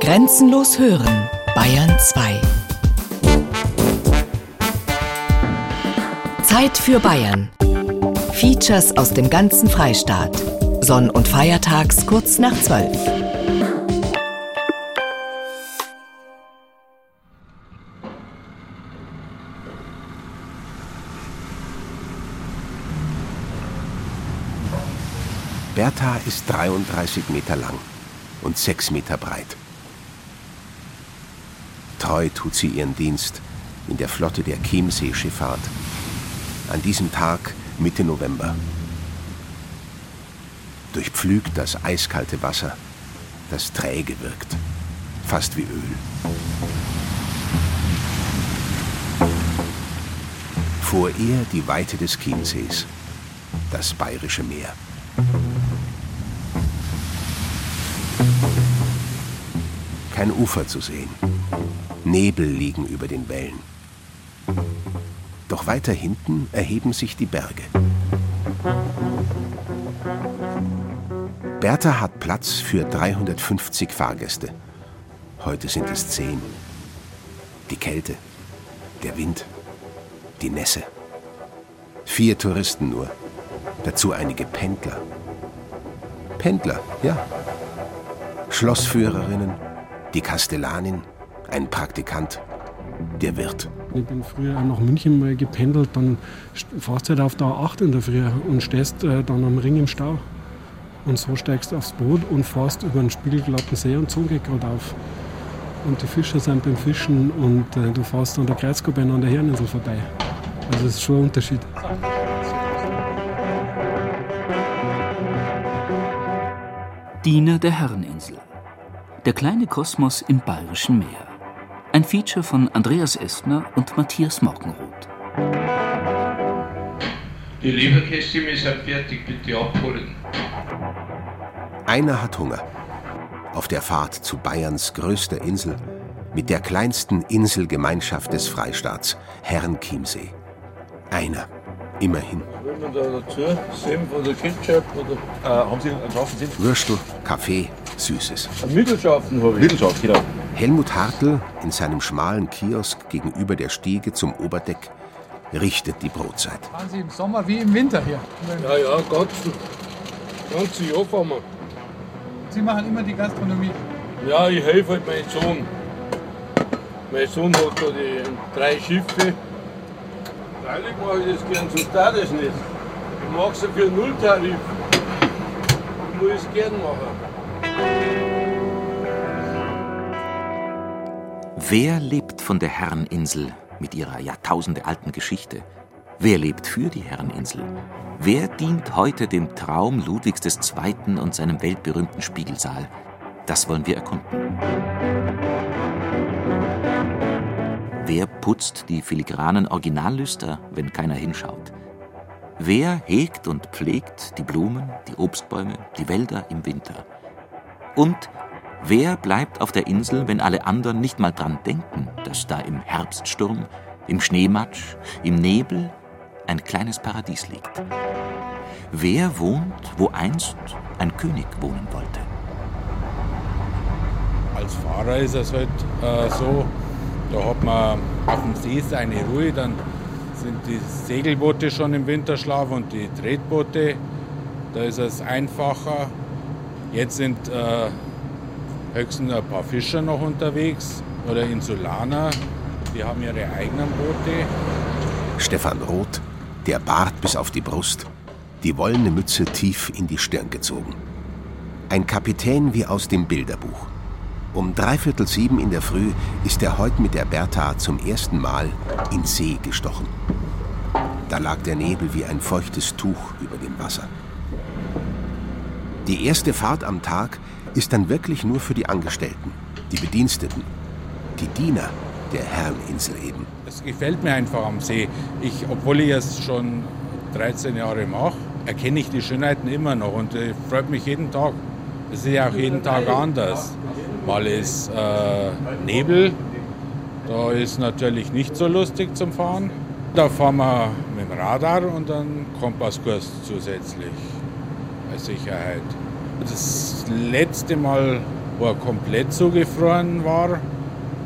Grenzenlos hören, Bayern 2. Zeit für Bayern. Features aus dem ganzen Freistaat. Sonn- und Feiertags kurz nach 12. Bertha ist 33 Meter lang und 6 Meter breit. Treu tut sie ihren Dienst in der Flotte der Chiemsee-Schifffahrt. An diesem Tag Mitte November. Durchpflügt das eiskalte Wasser, das träge wirkt, fast wie Öl. Vor ihr die Weite des Chiemsees, das bayerische Meer. Kein Ufer zu sehen. Nebel liegen über den Wellen. Doch weiter hinten erheben sich die Berge. Bertha hat Platz für 350 Fahrgäste. Heute sind es zehn. Die Kälte, der Wind, die Nässe. Vier Touristen nur. Dazu einige Pendler. Pendler, ja. Schlossführerinnen, die Kastellanin, ein Praktikant, der Wirt. Ich bin früher nach München mal gependelt, dann fährst du halt auf der A8 in der Früh und stehst äh, dann am Ring im Stau. Und so steigst du aufs Boot und fährst über den spiegelglatten See und Zone geht gerade auf. Und die Fischer sind beim Fischen und äh, du fährst an der Kreuzkuppe an der Herreninsel vorbei. Also das ist schon ein Unterschied. Diener der Herreninsel. Der kleine Kosmos im Bayerischen Meer. Ein Feature von Andreas Estner und Matthias Morgenroth. Die Leberkästchen sind fertig, bitte abholen. Einer hat Hunger. Auf der Fahrt zu Bayerns größter Insel mit der kleinsten Inselgemeinschaft des Freistaats, Herrenchiemsee. Einer, immerhin. Will man da dazu? Senf oder Ketchup oder Äh, haben Sie einen scharfen Sinn? Würstel, Kaffee, Süßes. Mittelschaften habe ich. Mittelscharf, genau. Helmut Hartl in seinem schmalen Kiosk gegenüber der Stiege zum Oberdeck richtet die Brotzeit. Fahren Sie im Sommer wie im Winter hier. Ja, ja, ganz, ganze Jahr fahren wir. Sie machen immer die Gastronomie. Ja, ich helfe halt meinem Sohn. Mein Sohn hat da die drei Schiffe. Freilich mache ich das gern, sonst darf das nicht. Ich mache es ja für Nulltarif. Ich muss es gern machen. Wer lebt von der Herreninsel mit ihrer jahrtausendealten Geschichte? Wer lebt für die Herreninsel? Wer dient heute dem Traum Ludwigs II. und seinem weltberühmten Spiegelsaal? Das wollen wir erkunden. Wer putzt die filigranen Originallüster, wenn keiner hinschaut? Wer hegt und pflegt die Blumen, die Obstbäume, die Wälder im Winter? Und wer bleibt auf der Insel, wenn alle anderen nicht mal dran denken, dass da im Herbststurm, im Schneematsch, im Nebel ein kleines Paradies liegt? Wer wohnt, wo einst ein König wohnen wollte? Als Fahrer ist es halt äh, so, da hat man auf dem See seine Ruhe, dann sind die Segelboote schon im Winterschlaf und die Tretboote, da ist es einfacher. Jetzt sind äh, höchstens ein paar Fischer noch unterwegs oder Insulaner, die haben ihre eigenen Boote. Stefan Roth, der Bart bis auf die Brust, die wollene Mütze tief in die Stirn gezogen. Ein Kapitän wie aus dem Bilderbuch. Um dreiviertel sieben in der Früh ist er heute mit der Bertha zum ersten Mal in See gestochen. Da lag der Nebel wie ein feuchtes Tuch über dem Wasser. Die erste Fahrt am Tag ist dann wirklich nur für die Angestellten, die Bediensteten, die Diener der Herreninsel eben. Es gefällt mir einfach am See. Ich, obwohl ich es schon 13 Jahre mache, erkenne ich die Schönheiten immer noch und äh, freut mich jeden Tag. Es ist ja auch jeden Tag anders. Mal ist äh, Nebel, da ist natürlich nicht so lustig zum Fahren. Da fahren wir mit dem Radar und dann Kompasskurs zusätzlich Sicherheit. Das letzte Mal wo er komplett zugefroren war,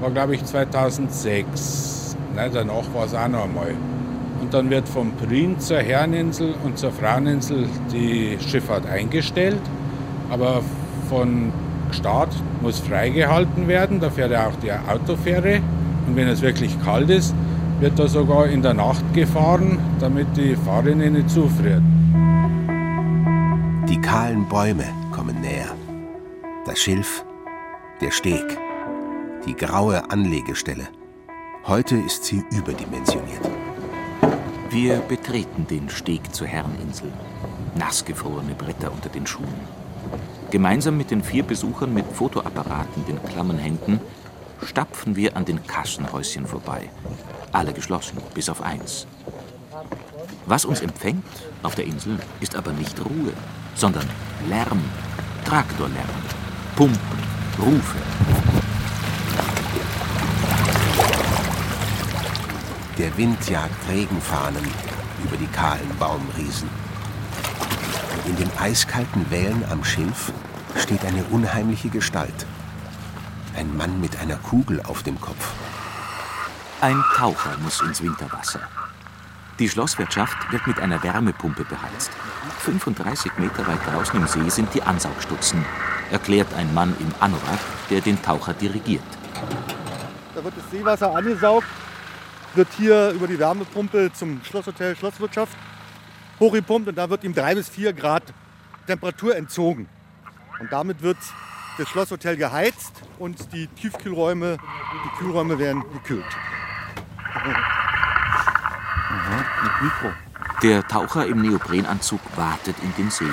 war glaube ich 2006. Ne, danach war es auch noch einmal. Und dann wird vom Prien zur Herreninsel und zur Fraueninsel die Schifffahrt eingestellt. Aber von Start muss freigehalten werden. Da fährt ja auch die Autofähre. Und wenn es wirklich kalt ist, wird da sogar in der Nacht gefahren, damit die Fahrrinne nicht zufriert. Die kahlen Bäume kommen näher. Das Schilf, der Steg, die graue Anlegestelle. Heute ist sie überdimensioniert. Wir betreten den Steg zur Herreninsel. Nassgefrorene Bretter unter den Schuhen. Gemeinsam mit den vier Besuchern mit Fotoapparaten in den klammen Händen stapfen wir an den Kassenhäuschen vorbei. Alle geschlossen, bis auf eins. Was uns empfängt auf der Insel ist aber nicht Ruhe, sondern Lärm, Traktorlärm, Pumpen, Rufe. Der Wind jagt Regenfahnen über die kahlen Baumriesen. In den eiskalten Wellen am Schilf steht eine unheimliche Gestalt. Ein Mann mit einer Kugel auf dem Kopf. Ein Taucher muss ins Winterwasser. Die Schlosswirtschaft wird mit einer Wärmepumpe beheizt. 35 Meter weit draußen im See sind die Ansaugstutzen, erklärt ein Mann im Anorak, der den Taucher dirigiert. Da wird das Seewasser angesaugt, wird hier über die Wärmepumpe zum Schlosshotel Schlosswirtschaft hochgepumpt und da wird ihm drei bis vier Grad Temperatur entzogen. Und damit wird das Schlosshotel geheizt und die Tiefkühlräume, die Kühlräume werden gekühlt. Mit Mikro. Der Taucher im Neoprenanzug wartet in den See.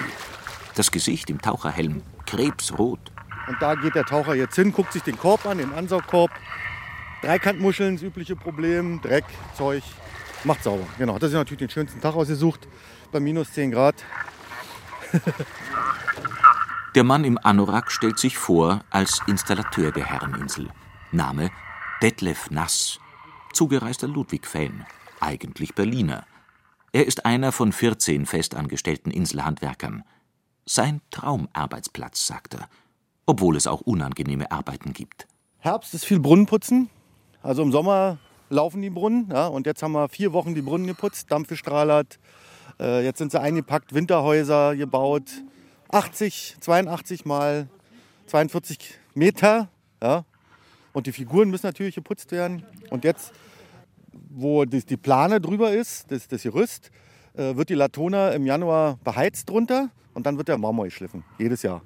Das Gesicht im Taucherhelm krebsrot. Und da geht der Taucher jetzt hin, guckt sich den Korb an, den Ansaugkorb. Dreikantmuscheln, das übliche Problem, Dreck, Zeug, macht sauber. Genau, das ist natürlich den schönsten Tag ausgesucht, bei minus 10 Grad. Der Mann im Anorak stellt sich vor als Installateur der Herreninsel. Name Detlef Nass, zugereister Ludwig-Fan, eigentlich Berliner. Er ist einer von 14 festangestellten Inselhandwerkern. Sein Traumarbeitsplatz, sagt er, obwohl es auch unangenehme Arbeiten gibt. Herbst ist viel Brunnenputzen. Also im Sommer laufen die Brunnen. Ja, und jetzt haben wir vier Wochen die Brunnen geputzt, Dampf gestrahlert. Äh, jetzt sind sie eingepackt, Winterhäuser gebaut. 80, 82 mal 42 Meter. Ja. Und die Figuren müssen natürlich geputzt werden. Und jetzt, wo die, die Plane drüber ist, das, das Gerüst, äh, wird die Latona im Januar beheizt drunter und dann wird der Marmor geschliffen, jedes Jahr.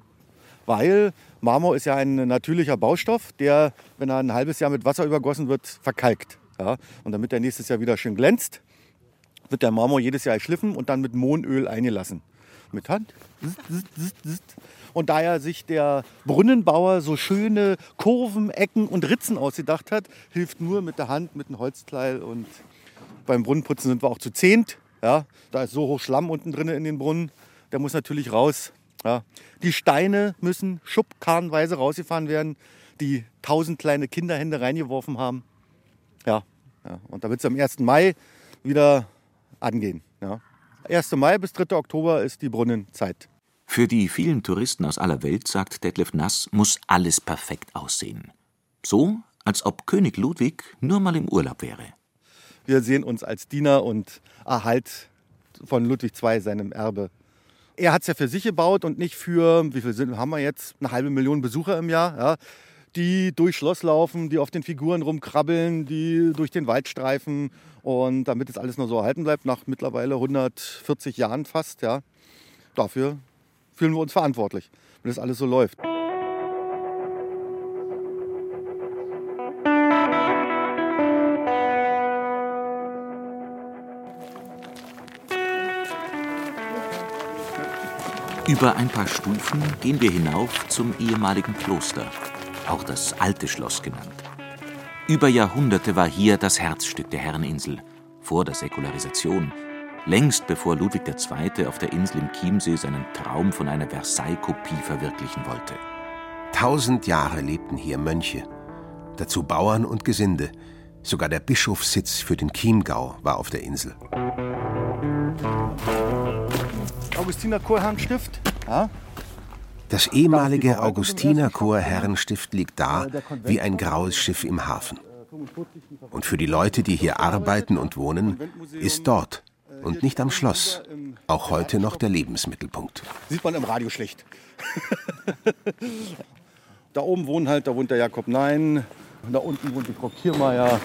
Weil Marmor ist ja ein natürlicher Baustoff, der, wenn er ein halbes Jahr mit Wasser übergossen wird, verkalkt. Ja? Und damit er nächstes Jahr wieder schön glänzt, wird der Marmor jedes Jahr geschliffen und dann mit Mohnöl eingelassen. Mit Hand. Und daher sich der Brunnenbauer so schöne Kurven, Ecken und Ritzen ausgedacht hat, hilft nur mit der Hand, mit einem Holzkleil. Und beim Brunnenputzen sind wir auch zu zehnt. Ja, da ist so hoch Schlamm unten drin in den Brunnen. Der muss natürlich raus. Ja. Die Steine müssen schubkarrenweise rausgefahren werden, die tausend kleine Kinderhände reingeworfen haben. Ja, ja. und da wird es am 1. Mai wieder angehen. Ja. 1. Mai bis 3. Oktober ist die Brunnenzeit. Für die vielen Touristen aus aller Welt, sagt Detlef Nass, muss alles perfekt aussehen. So, als ob König Ludwig nur mal im Urlaub wäre. Wir sehen uns als Diener und Erhalt von Ludwig II, seinem Erbe. Er hat es ja für sich gebaut und nicht für, wie viel sind, haben wir jetzt? Eine halbe Million Besucher im Jahr, ja, die durchs Schloss laufen, die auf den Figuren rumkrabbeln, die durch den Wald streifen. Und damit es alles nur so erhalten bleibt, nach mittlerweile 140 Jahren fast, ja, dafür fühlen wir uns verantwortlich, wenn das alles so läuft. Über ein paar Stufen gehen wir hinauf zum ehemaligen Kloster, auch das alte Schloss genannt. Über Jahrhunderte war hier das Herzstück der Herreninsel, vor der Säkularisation, längst bevor Ludwig II. auf der Insel im Chiemsee seinen Traum von einer Versailles-Kopie verwirklichen wollte. Tausend Jahre lebten hier Mönche, dazu Bauern und Gesinde. Sogar der Bischofssitz für den Chiemgau war auf der Insel. Augustiner Chorherrnstift. Ja. Das ehemalige Augustinerchor Herrenstift liegt da wie ein graues Schiff im Hafen. Und für die Leute, die hier arbeiten und wohnen, ist dort und nicht am Schloss auch heute noch der Lebensmittelpunkt. Sieht man im Radio schlecht. da oben wohnen halt, da wohnt der Jakob Nein, da unten wohnt die Frau Kiermeier.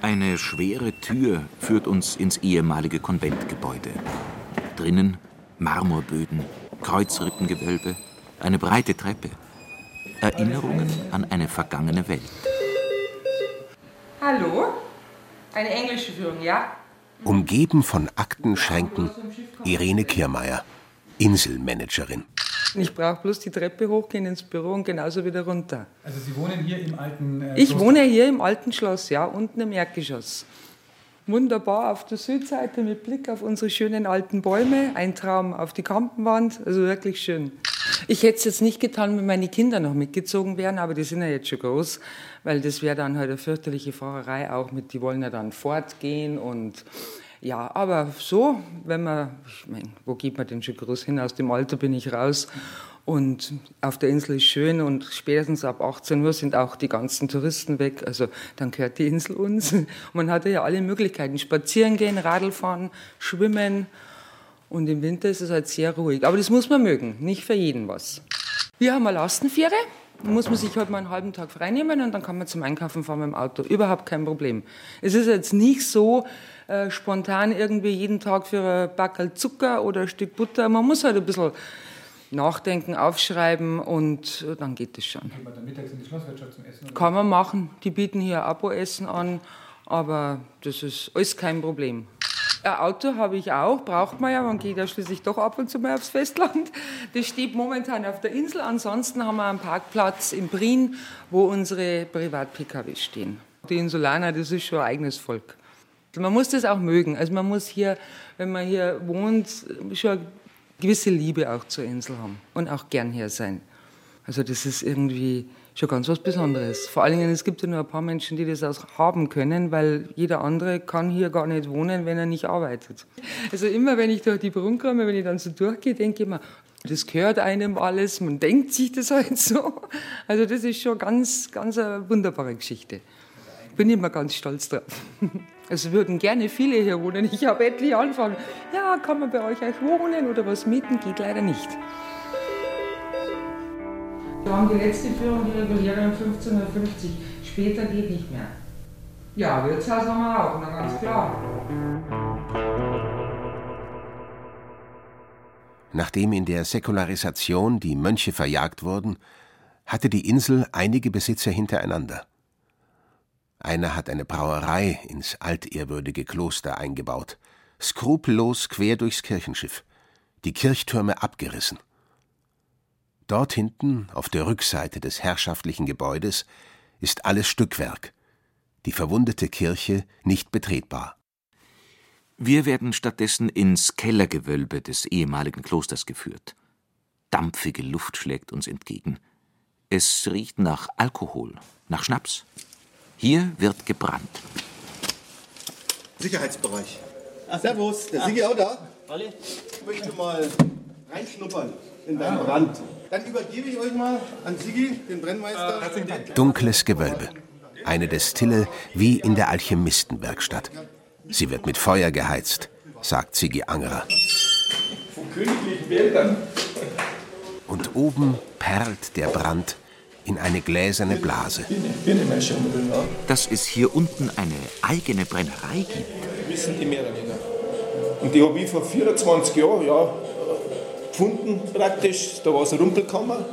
Eine schwere Tür führt uns ins ehemalige Konventgebäude. Drinnen Marmorböden, Kreuzrippengewölbe, eine breite Treppe. Erinnerungen an eine vergangene Welt. Hallo? Eine englische Führung, ja? Umgeben von Aktenschränken Irene Kiermeier, Inselmanagerin. Ich brauche bloß die Treppe hochgehen ins Büro und genauso wieder runter. Also Sie wohnen hier im alten äh, Ich wohne hier im alten Schloss, ja, unten im Erdgeschoss. Wunderbar auf der Südseite mit Blick auf unsere schönen alten Bäume, ein Traum auf die Kampenwand, also wirklich schön. Ich hätte es jetzt nicht getan, wenn meine Kinder noch mitgezogen wären, aber die sind ja jetzt schon groß, weil das wäre dann halt eine fürchterliche Fahrerei auch mit, die wollen ja dann fortgehen und ja, aber so, wenn man, ich meine, wo geht man denn schon groß hin? Aus dem Alter bin ich raus. Und auf der Insel ist schön und spätestens ab 18 Uhr sind auch die ganzen Touristen weg. Also dann gehört die Insel uns. Man hatte ja alle Möglichkeiten. Spazieren gehen, Radl fahren, schwimmen. Und im Winter ist es halt sehr ruhig. Aber das muss man mögen, nicht für jeden was. Wir haben eine Lastenfähre. Da muss man sich halt mal einen halben Tag freinehmen und dann kann man zum Einkaufen fahren mit dem Auto. Überhaupt kein Problem. Es ist jetzt nicht so äh, spontan irgendwie jeden Tag für ein Backel Zucker oder ein Stück Butter. Man muss halt ein bisschen nachdenken, aufschreiben und äh, dann geht es schon. Geht man dann mittags in die Schlosswirtschaft zum Essen? Kann man machen. Die bieten hier Abo-Essen an, aber das ist alles kein Problem. Ein Auto habe ich auch, braucht man ja, man geht ja schließlich doch ab und zu mal aufs Festland. Das steht momentan auf der Insel. Ansonsten haben wir einen Parkplatz in Prien, wo unsere Privat-PKW stehen. Die Insulaner, das ist schon ein eigenes Volk. Man muss das auch mögen. Also man muss hier, wenn man hier wohnt, schon gewisse Liebe auch zur Insel haben und auch gern hier sein. Also das ist irgendwie schon ganz was Besonderes. Vor allen Dingen, es gibt ja nur ein paar Menschen, die das auch haben können, weil jeder andere kann hier gar nicht wohnen, wenn er nicht arbeitet. Also immer, wenn ich durch die Brunn komme, wenn ich dann so durchgehe, denke ich mir, das gehört einem alles, man denkt sich das halt so. Also das ist schon ganz, ganz eine wunderbare Geschichte. Bin immer ganz stolz drauf. Es würden gerne viele hier wohnen. Ich habe etliche anfangen. Ja, kann man bei euch auch wohnen oder was mieten? Geht leider nicht. Wir haben die letzte Führung, die reguläre um 15.50 Uhr. Später geht nicht mehr. Ja, Wirtshaus haben wir auch, na ganz klar. Nachdem in der Säkularisation die Mönche verjagt wurden, hatte die Insel einige Besitzer hintereinander. Einer hat eine Brauerei ins altehrwürdige Kloster eingebaut, skrupellos quer durchs Kirchenschiff, die Kirchtürme abgerissen. Dort hinten, auf der Rückseite des herrschaftlichen Gebäudes, ist alles Stückwerk, die verwundete Kirche nicht betretbar. Wir werden stattdessen ins Kellergewölbe des ehemaligen Klosters geführt. Dampfige Luft schlägt uns entgegen. Es riecht nach Alkohol, nach Schnaps. Hier wird gebrannt. Sicherheitsbereich. Servus, der Sigi auch da? Ich möchte mal reinschnuppern in deinen Brand. Dann übergebe ich euch mal an Sigi, den Brennmeister. Dunkles Gewölbe. Eine Destille wie in der Alchemistenwerkstatt. Sie wird mit Feuer geheizt, sagt Sigi Angerer. Von königlichen Wäldern. Und oben perlt der Brand in eine gläserne Blase. Dass es hier unten eine eigene Brennerei gibt. Wissen die mehr oder weniger. Und die habe ich vor 24 Jahren ja, gefunden praktisch. Da war es eine Rumpelkammer.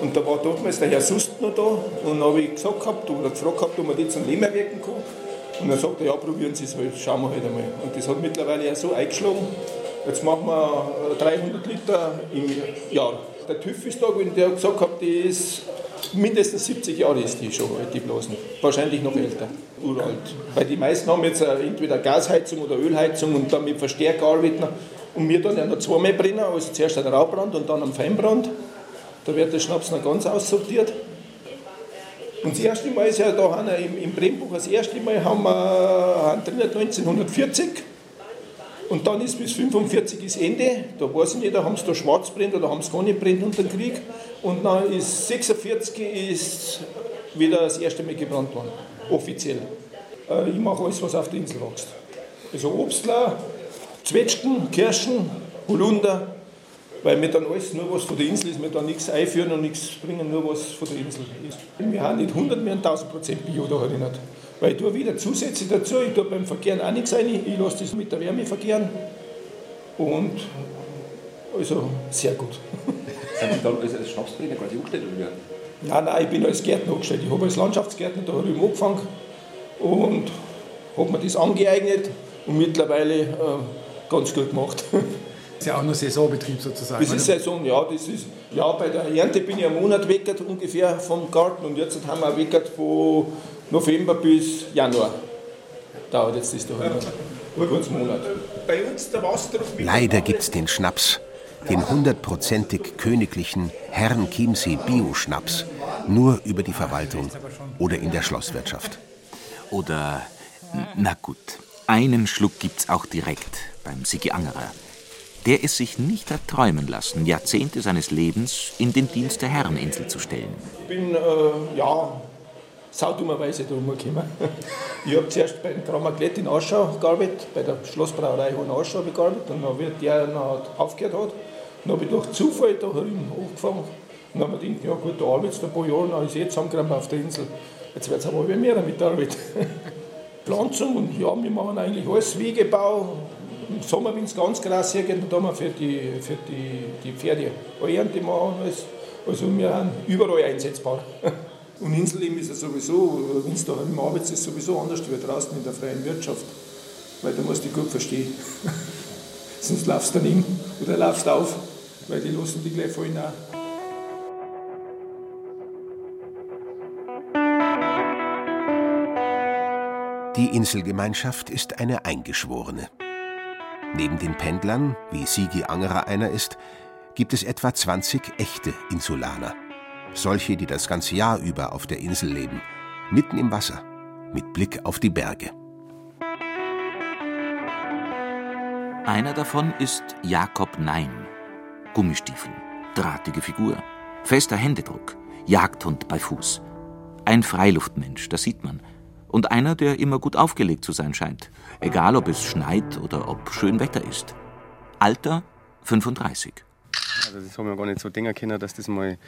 Und da war damals der Herr Sust noch da. Und dann habe ich gesagt gehabt, oder gefragt gehabt, ob man die zum Leben erwecken kann. Und dann sagt er, ja, probieren Sie es halt, schauen wir halt einmal. Und das hat mittlerweile ja so eingeschlagen. Jetzt machen wir 300 Liter im Jahr. Der TÜV ist da und der hat gesagt, gehabt, die ist mindestens 70 Jahre ist die schon die Blasen. Wahrscheinlich noch älter, uralt. Weil die meisten haben jetzt entweder Gasheizung oder Ölheizung und dann mit Verstärker arbeiten. Und wir dann ja noch zweimal brennen, also zuerst ein Raubrand und dann ein Feinbrand. Da wird der Schnaps noch ganz aussortiert. Und das erste Mal ist ja da im, im Brennbuch, das erste Mal haben wir haben drin 1940. Und dann ist bis 45 ist Ende. Da weiß ich nicht, da haben sie da schwarz brennt oder haben sie gar nicht brennt unter dem Krieg. Und dann ist 46 ist wieder das erste Mal gebrannt worden, offiziell. Äh, ich mache alles, was auf der Insel wächst. Also Obstler, Zwetschgen, Kirschen, Holunder, weil wir dann alles nur was von der Insel ist, wir da nichts einführen und nichts bringen, nur was von der Insel ist. Wir haben nicht 100, wir haben 1000 Prozent Bio da erinnert. Weil ich tue wieder Zusätze dazu, ich tue beim Verkehren auch nichts rein, ich lasse das mit der Wärme verkehren und also sehr gut. Sind Sie dann als, als Schnapsbrenner quasi umgestellt oder wie? Nein, nein, ich bin als Gärtner angestellt. Ich habe als Landschaftsgärtner da ich angefangen und habe mir das angeeignet und mittlerweile äh, ganz gut gemacht. ist ja auch nur Saisonbetrieb sozusagen. Das ist Saison, ja. Das ist, ja, bei der Ernte bin ich einen Monat weggert ungefähr vom Garten und jetzt haben wir weggert von November bis Januar. Dauert jetzt das da halt ein kurzer Monat. Bei uns der Wassertropf Leider gibt's den Schnaps, den hundertprozentig königlichen Herrn Chiemsee Bio-Schnaps, nur über die Verwaltung oder in der Schlosswirtschaft. Oder, na gut, einen Schluck gibt's auch direkt beim Sigi Angerer. Der es sich nicht hat träumen lassen, Jahrzehnte seines Lebens in den Dienst der Herreninsel zu stellen. Ich bin, äh, ja, saudummerweise da rumgekommen. Ich habe zuerst bei den Grammaglett in Aschau gearbeitet, bei der Schlossbrauerei in Aschau gearbeitet. Und dann wird der noch aufgehört hat, dann habe ich durch Zufall da angefangen. Und dann habe ich gedacht, ja gut, da arbeitest du ein paar Jahre, dann ist jetzt zusammengekommen auf der Insel. Jetzt wird es aber mehr mit der Arbeit. Pflanzung und ja, wir machen eigentlich alles, Wegebau. Im Sommer, wenn es ganz krass hergeht, dann tun wir für die, für die, die Pferde Ernte machen. Alles. Also wir sind überall einsetzbar. Und Inselleben ist ja sowieso, wenn es da im Arbeits ist, sowieso anders wie draußen in der freien Wirtschaft. Weil da musst du gut verstehen. Sonst laufst du daneben oder laufst auf, weil die lassen dich gleich fallen auch. Die Inselgemeinschaft ist eine eingeschworene. Neben den Pendlern, wie Sigi Angerer einer ist, gibt es etwa 20 echte Insulaner. Solche, die das ganze Jahr über auf der Insel leben, mitten im Wasser, mit Blick auf die Berge. Einer davon ist Jakob Nein. Gummistiefel, drahtige Figur, fester Händedruck, Jagdhund bei Fuß. Ein Freiluftmensch, das sieht man. Und einer, der immer gut aufgelegt zu sein scheint, egal ob es schneit oder ob schön Wetter ist. Alter 35. Also das haben wir gar nicht so denken können, dass das mal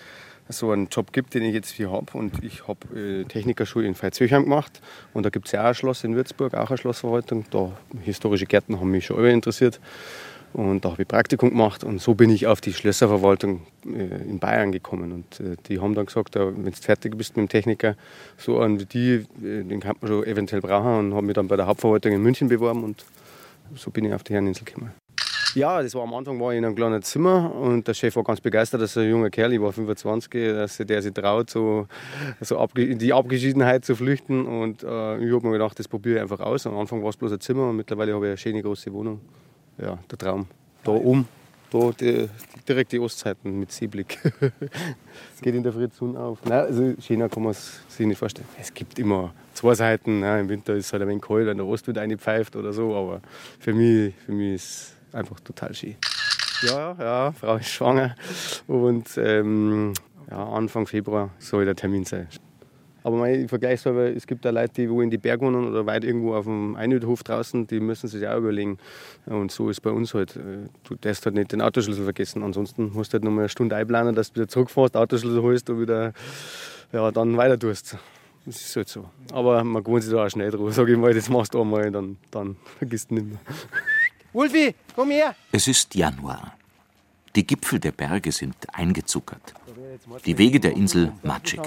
so einen Job gibt, den ich jetzt hier habe. Und ich habe äh, Technikerschule in Veitshöchheim gemacht. Und da gibt es ja auch ein Schloss in Würzburg, auch eine Schlossverwaltung. Da historische Gärten haben mich schon immer interessiert. Und da habe ich Praktikum gemacht und so bin ich auf die Schlösserverwaltung äh, in Bayern gekommen. Und äh, die haben dann gesagt, wenn du fertig bist mit dem Techniker, so einen wie die, äh, den kann man schon eventuell brauchen. Und habe mich dann bei der Hauptverwaltung in München beworben und so bin ich auf die Herreninsel gekommen. Ja, das war am Anfang war ich in einem kleinen Zimmer und der Chef war ganz begeistert, dass ein junger Kerl, ich war 25, dass der sich traut, so, so in die Abgeschiedenheit zu flüchten. Und äh, ich habe mir gedacht, das probiere ich einfach aus. Am Anfang war es bloß ein Zimmer und mittlerweile habe ich eine schöne große Wohnung. Ja, der Traum. Da oben, da die, direkt die Ostzeiten mit Seeblick. Es geht in der Früh Sonne auf. Nein, also schöner kann man es sich nicht vorstellen. Es gibt immer zwei Seiten. Ne? Im Winter ist es halt ein wenig kalt, wenn der Ostwind pfeift oder so. Aber für mich, für mich ist es einfach total schön. Ja, ja, Frau ist schwanger. Und ähm, ja, Anfang Februar soll der Termin sein. Aber mein Vergleichshalber, es gibt da Leute, die wo in die Berge wohnen oder weit irgendwo auf dem Einödhof draußen, die müssen sich auch überlegen. Und so ist bei uns halt. äh, Du darfst halt nicht den Autoschlüssel vergessen. Ansonsten musst du halt noch mal eine Stunde einplanen, dass du wieder zurückfährst, Autoschlüssel holst und wieder ja, dann weiter tust. Das ist halt so. Aber man gewohnt sich da auch schnell drauf. Sag ich mal, das machst du einmal, dann, dann vergisst du nicht mehr. Wolfi, komm her! Es ist Januar. Die Gipfel der Berge sind eingezuckert. Die Wege der Insel matschig.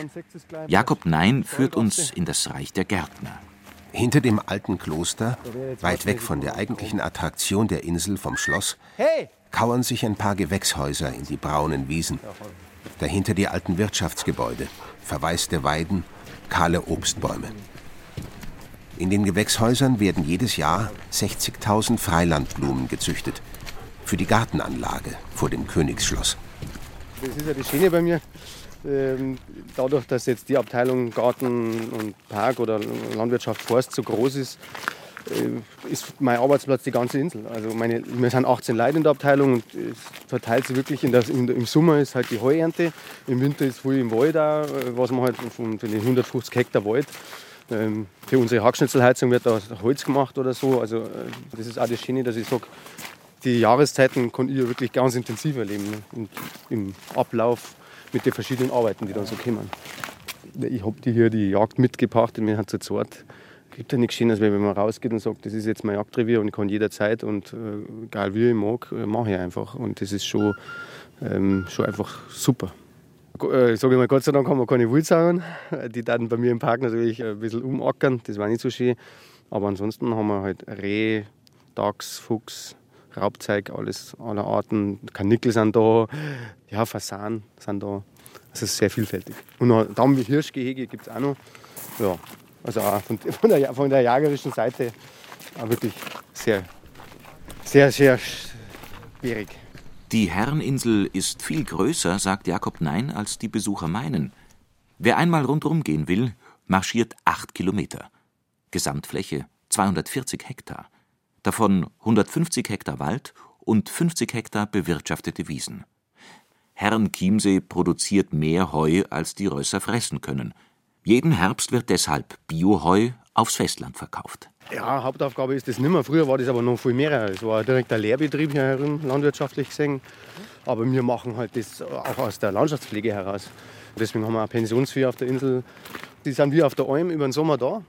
Jakob Nein führt uns in das Reich der Gärtner. Hinter dem alten Kloster, weit weg von der eigentlichen Attraktion der Insel vom Schloss, kauern sich ein paar Gewächshäuser in die braunen Wiesen. Dahinter die alten Wirtschaftsgebäude, verwaiste Weiden, kahle Obstbäume. In den Gewächshäusern werden jedes Jahr 60.000 Freilandblumen gezüchtet. Für die Gartenanlage vor dem Königsschloss. Das ist ja das Schöne bei mir. Ähm, dadurch, dass jetzt die Abteilung Garten und Park oder Landwirtschaft Forst so groß ist, äh, ist mein Arbeitsplatz die ganze Insel. Also meine, wir sind 18 Leute in der Abteilung und es verteilt sich wirklich in der, im Sommer ist halt die Heuernte, im Winter ist viel im Wald auch, äh, was man halt von den 150 Hektar Wald ähm, für unsere Hackschnitzelheizung wird da Holz gemacht oder so. Also äh, das ist auch das Schöne, dass ich sage, die Jahreszeiten kann ich ja wirklich ganz intensiv erleben. Ne? Und Im Ablauf mit den verschiedenen Arbeiten, die dann so kommen. Ich habe die hier die Jagd mitgebracht und mir hat Zart. Es gibt ja nichts Schönes, wenn man rausgeht und sagt, das ist jetzt mein Jagdrevier und ich kann jederzeit und äh, egal wie ich mag, äh, mache ich einfach. Und das ist schon, ähm, schon einfach super. Äh, sage ich mal, Gott sei Dank haben wir keine Wildsauen. Die dann bei mir im Park natürlich ein bisschen umackern, das war nicht so schön. Aber ansonsten haben wir halt Reh, Dachs, Fuchs, Raubzeug, alles aller Arten. Kanickel sind da, ja, Fasan sind da. Es ist sehr vielfältig. Und noch Damm wie Hirschgehege gibt es auch noch. Ja, also auch von, von, der, von der jagerischen Seite auch wirklich sehr, sehr, sehr schwierig. Die Herreninsel ist viel größer, sagt Jakob Nein, als die Besucher meinen. Wer einmal rundherum gehen will, marschiert acht Kilometer. Gesamtfläche 240 Hektar davon 150 Hektar Wald und 50 Hektar bewirtschaftete Wiesen. Herrenchiemsee produziert mehr Heu, als die Rösser fressen können. Jeden Herbst wird deshalb Bioheu aufs Festland verkauft. Ja, Hauptaufgabe ist das nicht mehr. Früher war das aber noch viel mehr. Es war direkt ein Lehrbetrieb hier herum, landwirtschaftlich gesehen. Aber wir machen halt das auch aus der Landschaftspflege heraus. Deswegen haben wir auch Pensionsvieh auf der Insel. Die sind wie auf der Alm über den Sommer da,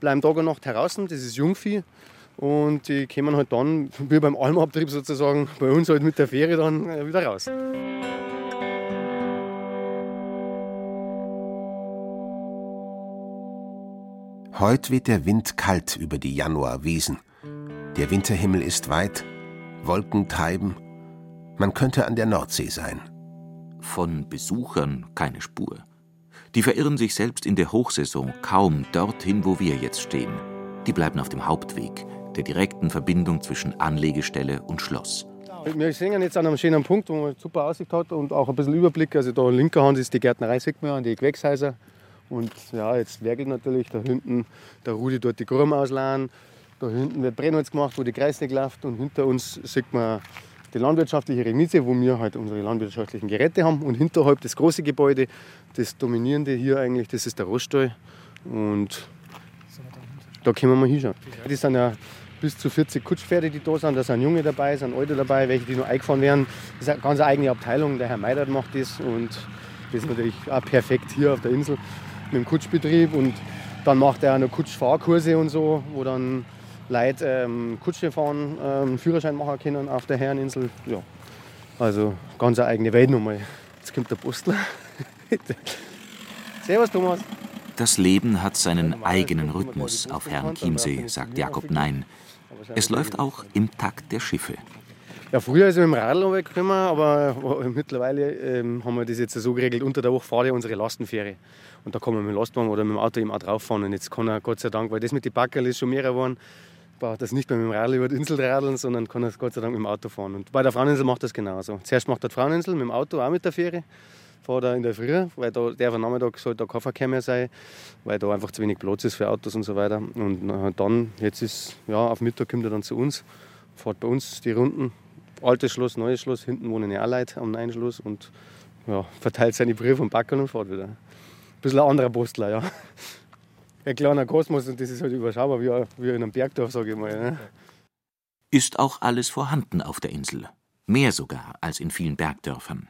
bleiben Tag und Nacht draußen. Das ist Jungvieh. Und die kommen halt dann, wie beim Almabtrieb sozusagen, bei uns halt mit der Fähre dann äh, wieder raus. Heute weht der Wind kalt über die Januarwiesen. Der Winterhimmel ist weit, Wolken treiben. Man könnte an der Nordsee sein. Von Besuchern keine Spur. Die verirren sich selbst in der Hochsaison kaum dorthin, wo wir jetzt stehen. Die bleiben auf dem Hauptweg, der direkten Verbindung zwischen Anlegestelle und Schloss. Wir sehen jetzt an einem schönen Punkt, wo man super Aussicht hat und auch ein bisschen Überblick. Also da linker Hand ist die Gärtnerei, sieht man, die Gewächshäuser. Und ja, jetzt werkelt natürlich da hinten der Rudi dort die Gruben ausladen. Da hinten wird Brennholz gemacht, wo die Kreisnig läuft. Und hinter uns sieht man die landwirtschaftliche Remise, wo wir halt unsere landwirtschaftlichen Geräte haben. Und hinterhalb das große Gebäude, das dominierende hier eigentlich, das ist der Roststall. Und da können wir mal hinschauen. Die sind ja bis zu 40 Kutschpferde, die da sind. Da sind Junge dabei, sind Alte dabei, welche, die noch eingefahren werden. Das ist eine ganz eigene Abteilung. Der Herr Meidert macht das und das ist natürlich auch perfekt hier auf der Insel mit dem Kutschbetrieb. Und dann macht er auch noch Kutschfahrkurse und so, wo dann Leute ähm, Kutsche fahren, ähm, Führerschein machen können auf der Herreninsel. Ja, also ganz eine eigene Welt nochmal. Jetzt kommt der Postler. Servus Thomas. Das Leben hat seinen eigenen Rhythmus auf Herrn Chiemsee, sagt Jakob Nein. Es läuft auch im Takt der Schiffe. Ja, früher ist ich mit dem Radl weggekommen, aber mittlerweile ähm, haben wir das jetzt so geregelt. Unter der Woche fahre ich unsere Lastenfähre. Und da kann man mit dem Lastwagen oder mit dem Auto eben auch drauf fahren. Und jetzt kann er Gott sei Dank, weil das mit den Backerl ist schon mehr geworden, braucht das nicht mehr mit dem Radl über die Insel radeln, sondern kann er Gott sei Dank mit dem Auto fahren. Und bei der Fraueninsel macht das genauso. Zuerst macht er die Fraueninsel mit dem Auto, auch mit der Fähre fahre da in der Früh, weil da der am Nachmittag soll da kein Verkehr mehr sein, weil da einfach zu wenig Platz ist für Autos und so weiter. Und dann, jetzt ist, ja, auf Mittag kommt er dann zu uns, fährt bei uns die Runden, altes Schloss, neues Schloss, hinten wohnen ja auch Leute am neuen Schloss und ja, verteilt seine Briefe und Backen und fährt wieder. Ein bisschen ein anderer Postler, ja. Ein kleiner Kosmos und das ist halt überschaubar, wie, wie in einem Bergdorf, sage ich mal. Ne? Ist auch alles vorhanden auf der Insel. Mehr sogar als in vielen Bergdörfern.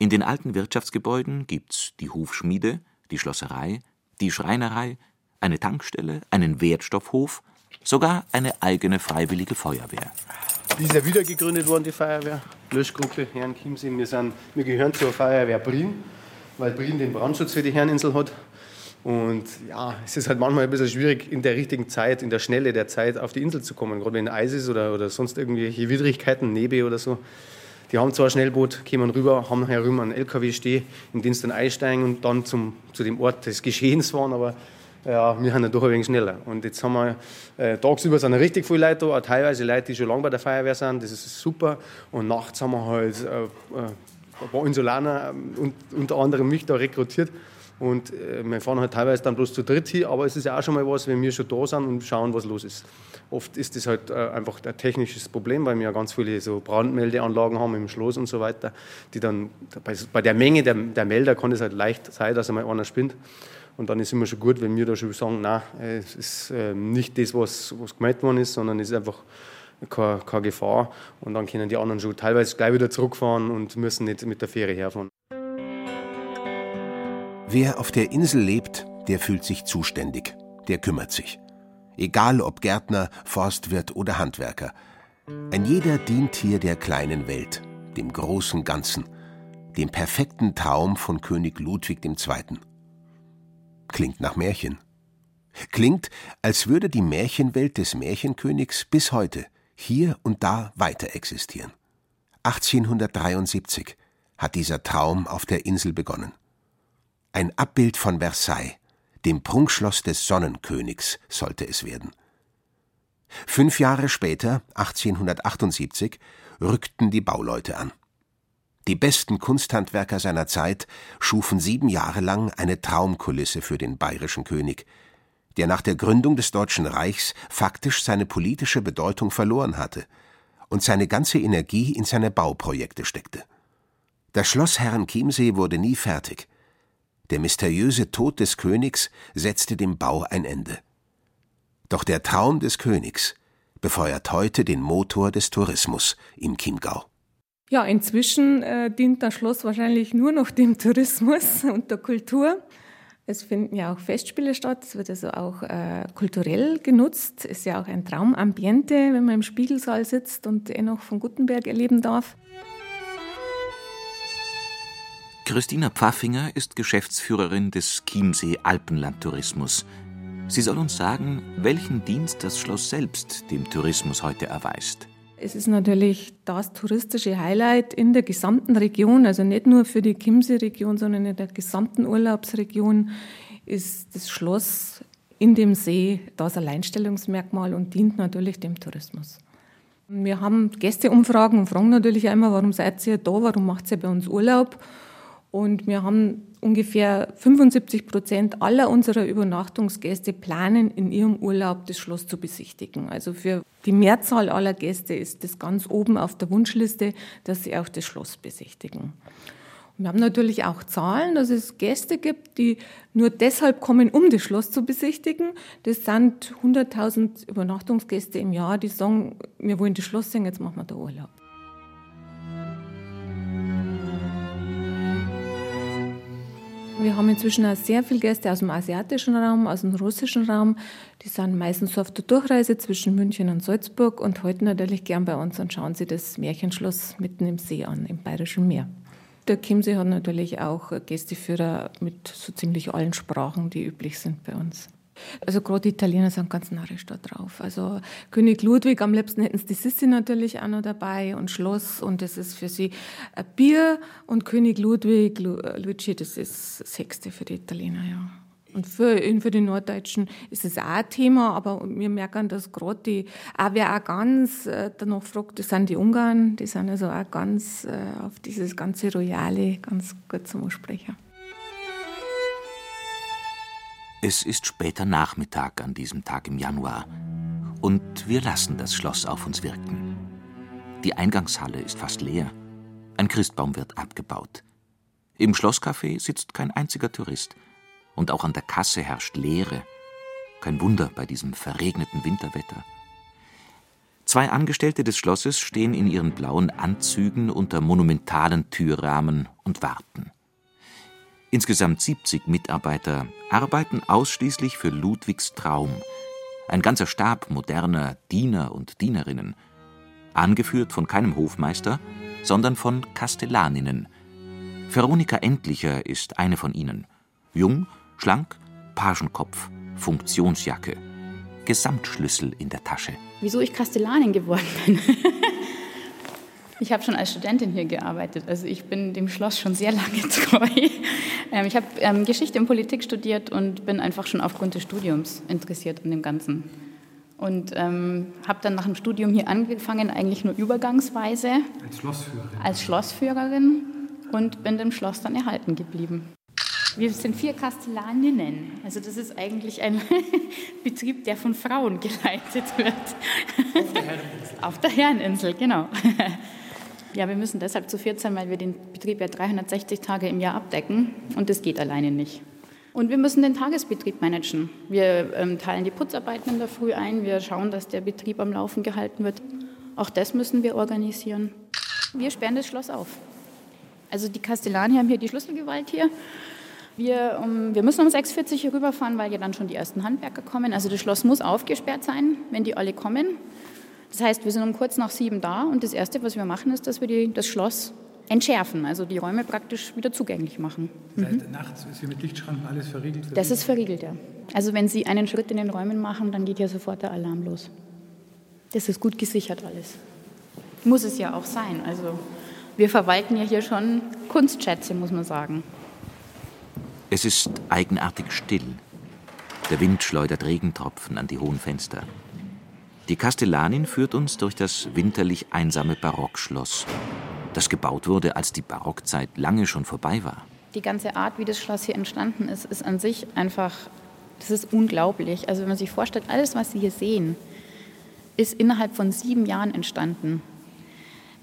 In den alten Wirtschaftsgebäuden gibt's die Hufschmiede, die Schlosserei, die Schreinerei, eine Tankstelle, einen Wertstoffhof, sogar eine eigene freiwillige Feuerwehr. Die ist ja wieder gegründet worden, die Feuerwehr. Löschgruppe Herrn Chiemsee. Wir, sind, wir gehören zur Feuerwehr Brien, weil Brien den Brandschutz für die Herreninsel hat. Und ja, es ist halt manchmal ein bisschen schwierig, in der richtigen Zeit, in der Schnelle der Zeit auf die Insel zu kommen. Gerade wenn Eis ist oder, oder sonst irgendwelche Widrigkeiten, Nebel oder so. Die haben zwar ein Schnellboot, kommen rüber, haben herum einen LKW stehen, in den sie dann einsteigen und dann zum, zu dem Ort des Geschehens fahren, aber ja, wir sind ja doch ein wenig schneller. Und jetzt haben wir äh, tagsüber sind richtig viele Leute da, teilweise Leute, die schon lange bei der Feuerwehr sind, das ist super. Und nachts haben wir halt äh, äh paar Insulaner, äh, unter anderem mich, da rekrutiert. Und äh, wir fahren halt teilweise dann bloß zu dritt hier, aber es ist ja auch schon mal was, wenn wir schon da sind und schauen, was los ist. Oft ist das halt äh, einfach ein technisches Problem, weil wir ja ganz viele so Brandmeldeanlagen haben im Schloss und so weiter, die dann bei, bei der Menge der, der Melder kann es halt leicht sein, dass einmal einer spinnt. Und dann ist es immer schon gut, wenn wir da schon sagen, nein, es ist äh, nicht das, was, was gemeint worden ist, sondern es ist einfach keine, keine Gefahr. Und dann können die anderen schon teilweise gleich wieder zurückfahren und müssen nicht mit der Fähre herfahren. Wer auf der Insel lebt, der fühlt sich zuständig, der kümmert sich. Egal ob Gärtner, Forstwirt oder Handwerker. Ein jeder dient hier der kleinen Welt, dem großen Ganzen, dem perfekten Traum von König Ludwig II. Klingt nach Märchen. Klingt, als würde die Märchenwelt des Märchenkönigs bis heute hier und da weiter existieren. 1873 hat dieser Traum auf der Insel begonnen. Ein Abbild von Versailles, dem Prunkschloss des Sonnenkönigs, sollte es werden. Fünf Jahre später, 1878, rückten die Bauleute an. Die besten Kunsthandwerker seiner Zeit schufen sieben Jahre lang eine Traumkulisse für den bayerischen König, der nach der Gründung des Deutschen Reichs faktisch seine politische Bedeutung verloren hatte und seine ganze Energie in seine Bauprojekte steckte. Das Schloss Herrenchiemsee wurde nie fertig. Der mysteriöse Tod des Königs setzte dem Bau ein Ende. Doch der Traum des Königs befeuert heute den Motor des Tourismus im Chiemgau. Ja, inzwischen äh, dient das Schloss wahrscheinlich nur noch dem Tourismus und der Kultur. Es finden ja auch Festspiele statt, es wird also auch äh, kulturell genutzt. Es ist ja auch ein Traumambiente, wenn man im Spiegelsaal sitzt und eh noch von Gutenberg erleben darf. Christina Pfaffinger ist Geschäftsführerin des Chiemsee Alpenlandtourismus. Sie soll uns sagen, welchen Dienst das Schloss selbst dem Tourismus heute erweist. Es ist natürlich das touristische Highlight in der gesamten Region, also nicht nur für die Chiemsee-Region, sondern in der gesamten Urlaubsregion ist das Schloss in dem See das Alleinstellungsmerkmal und dient natürlich dem Tourismus. Wir haben Gästeumfragen und fragen natürlich einmal, warum seid ihr da, warum macht ihr bei uns Urlaub? Und wir haben ungefähr 75 Prozent aller unserer Übernachtungsgäste planen, in ihrem Urlaub das Schloss zu besichtigen. Also für die Mehrzahl aller Gäste ist das ganz oben auf der Wunschliste, dass sie auch das Schloss besichtigen. Und wir haben natürlich auch Zahlen, dass es Gäste gibt, die nur deshalb kommen, um das Schloss zu besichtigen. Das sind 100.000 Übernachtungsgäste im Jahr, die sagen, wir wollen das Schloss sehen, jetzt machen wir da Urlaub. Wir haben inzwischen auch sehr viele Gäste aus dem asiatischen Raum, aus dem russischen Raum. Die sind meistens auf der Durchreise zwischen München und Salzburg und heute natürlich gern bei uns und schauen sich das Märchenschloss mitten im See an, im Bayerischen Meer. Der Chiemsee hat natürlich auch Gästeführer mit so ziemlich allen Sprachen, die üblich sind bei uns. Also gerade die Italiener sind ganz narrisch da drauf. Also König Ludwig, am liebsten hätten sie die Sissi natürlich auch noch dabei und Schloss und das ist für sie ein Bier und König Ludwig, Luigi, das ist das Sechste für die Italiener, ja. Und für, für die Norddeutschen ist es auch ein Thema, aber wir merken, dass gerade die, auch wer auch ganz äh, danach fragt, das sind die Ungarn, die sind also auch ganz äh, auf dieses ganze Royale ganz gut zum Sprechen. Es ist später Nachmittag an diesem Tag im Januar und wir lassen das Schloss auf uns wirken. Die Eingangshalle ist fast leer. Ein Christbaum wird abgebaut. Im Schlosscafé sitzt kein einziger Tourist und auch an der Kasse herrscht Leere. Kein Wunder bei diesem verregneten Winterwetter. Zwei Angestellte des Schlosses stehen in ihren blauen Anzügen unter monumentalen Türrahmen und warten. Insgesamt 70 Mitarbeiter arbeiten ausschließlich für Ludwigs Traum. Ein ganzer Stab moderner Diener und Dienerinnen. Angeführt von keinem Hofmeister, sondern von Kastellaninnen. Veronika Endlicher ist eine von ihnen. Jung, schlank, Pagenkopf, Funktionsjacke. Gesamtschlüssel in der Tasche. Wieso ich Kastellanin geworden bin? Ich habe schon als Studentin hier gearbeitet, also ich bin dem Schloss schon sehr lange treu. Ähm, ich habe ähm, Geschichte und Politik studiert und bin einfach schon aufgrund des Studiums interessiert an dem Ganzen. Und ähm, habe dann nach dem Studium hier angefangen, eigentlich nur übergangsweise. Als Schlossführerin. Als Schlossführerin und bin dem Schloss dann erhalten geblieben. Wir sind vier Kastellaninnen. Also das ist eigentlich ein Betrieb, der von Frauen geleitet wird. Auf der Herreninsel. Auf der Herreninsel, genau. Ja, wir müssen deshalb zu viert sein, weil wir den Betrieb ja 360 Tage im Jahr abdecken und das geht alleine nicht. Und wir müssen den Tagesbetrieb managen. Wir ähm, teilen die Putzarbeiten in der Früh ein, wir schauen, dass der Betrieb am Laufen gehalten wird. Auch das müssen wir organisieren. Wir sperren das Schloss auf. Also die Kastellani haben hier die Schlüsselgewalt hier. Wir, um, wir müssen um 6.40 Uhr rüberfahren, weil ja dann schon die ersten Handwerker kommen. Also das Schloss muss aufgesperrt sein, wenn die alle kommen. Das heißt, wir sind um kurz nach sieben da und das Erste, was wir machen, ist, dass wir die, das Schloss entschärfen, also die Räume praktisch wieder zugänglich machen. Das heißt, mhm. nachts ist hier mit Lichtschranken alles verriegelt? verriegelt? Das ist verriegelt, ja. Also wenn Sie einen Schritt in den Räumen machen, dann geht ja sofort der Alarm los. Das ist gut gesichert alles. Muss es ja auch sein. Also wir verwalten ja hier schon Kunstschätze, muss man sagen. Es ist eigenartig still. Der Wind schleudert Regentropfen an die hohen Fenster. Die Kastellanin führt uns durch das winterlich einsame Barockschloss, das gebaut wurde, als die Barockzeit lange schon vorbei war. Die ganze Art, wie das Schloss hier entstanden ist, ist an sich einfach, das ist unglaublich. Also wenn man sich vorstellt, alles, was Sie hier sehen, ist innerhalb von sieben Jahren entstanden.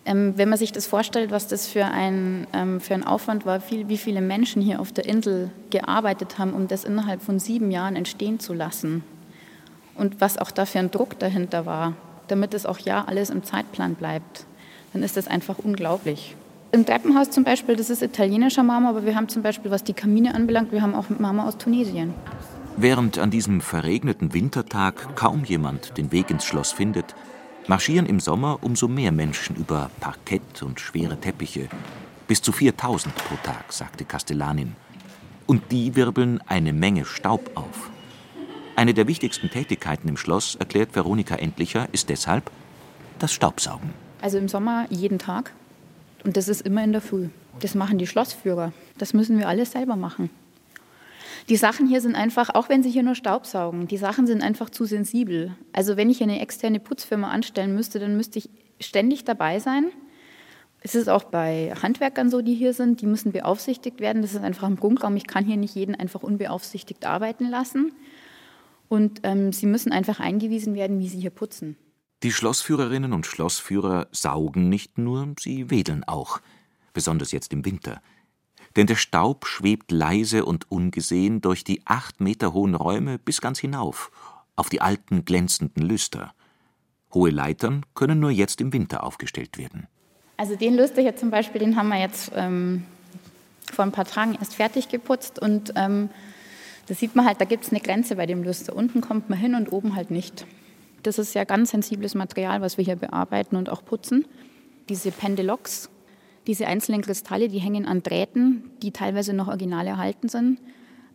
Ähm, wenn man sich das vorstellt, was das für ein, ähm, für ein Aufwand war, viel, wie viele Menschen hier auf der Insel gearbeitet haben, um das innerhalb von sieben Jahren entstehen zu lassen. Und was auch da für ein Druck dahinter war, damit es auch ja alles im Zeitplan bleibt, dann ist das einfach unglaublich. Im Treppenhaus zum Beispiel, das ist italienischer Marmor, aber wir haben zum Beispiel, was die Kamine anbelangt, wir haben auch Marmor aus Tunesien. Während an diesem verregneten Wintertag kaum jemand den Weg ins Schloss findet, marschieren im Sommer umso mehr Menschen über Parkett und schwere Teppiche. Bis zu 4000 pro Tag, sagte Castellanin. Und die wirbeln eine Menge Staub auf. Eine der wichtigsten Tätigkeiten im Schloss, erklärt Veronika Endlicher, ist deshalb das Staubsaugen. Also im Sommer jeden Tag. Und das ist immer in der Früh. Das machen die Schlossführer. Das müssen wir alles selber machen. Die Sachen hier sind einfach, auch wenn sie hier nur Staub saugen, die Sachen sind einfach zu sensibel. Also wenn ich eine externe Putzfirma anstellen müsste, dann müsste ich ständig dabei sein. Es ist auch bei Handwerkern so, die hier sind, die müssen beaufsichtigt werden. Das ist einfach ein Prunkraum. Ich kann hier nicht jeden einfach unbeaufsichtigt arbeiten lassen. Und ähm, sie müssen einfach eingewiesen werden, wie sie hier putzen. Die Schlossführerinnen und Schlossführer saugen nicht nur, sie wedeln auch, besonders jetzt im Winter denn der Staub schwebt leise und ungesehen durch die acht Meter hohen Räume bis ganz hinauf, auf die alten glänzenden Lüster. Hohe Leitern können nur jetzt im Winter aufgestellt werden. Also den Lüster hier zum Beispiel, den haben wir jetzt ähm, vor ein paar Tagen erst fertig geputzt und ähm, da sieht man halt, da gibt es eine Grenze bei dem Lüster. Unten kommt man hin und oben halt nicht. Das ist ja ganz sensibles Material, was wir hier bearbeiten und auch putzen. Diese Pendelox, diese einzelnen Kristalle, die hängen an Drähten, die teilweise noch original erhalten sind.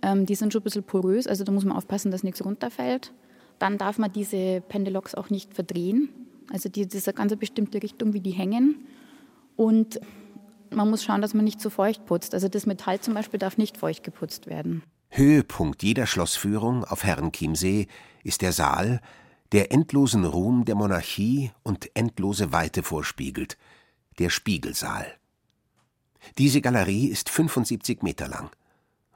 Ähm, die sind schon ein bisschen porös, also da muss man aufpassen, dass nichts runterfällt. Dann darf man diese Pendeloks auch nicht verdrehen. Also die, diese ganz bestimmte Richtung, wie die hängen. Und man muss schauen, dass man nicht zu feucht putzt. Also das Metall zum Beispiel darf nicht feucht geputzt werden. Höhepunkt jeder Schlossführung auf Herrenchiemsee ist der Saal, der endlosen Ruhm der Monarchie und endlose Weite vorspiegelt, der Spiegelsaal. Diese Galerie ist 75 Meter lang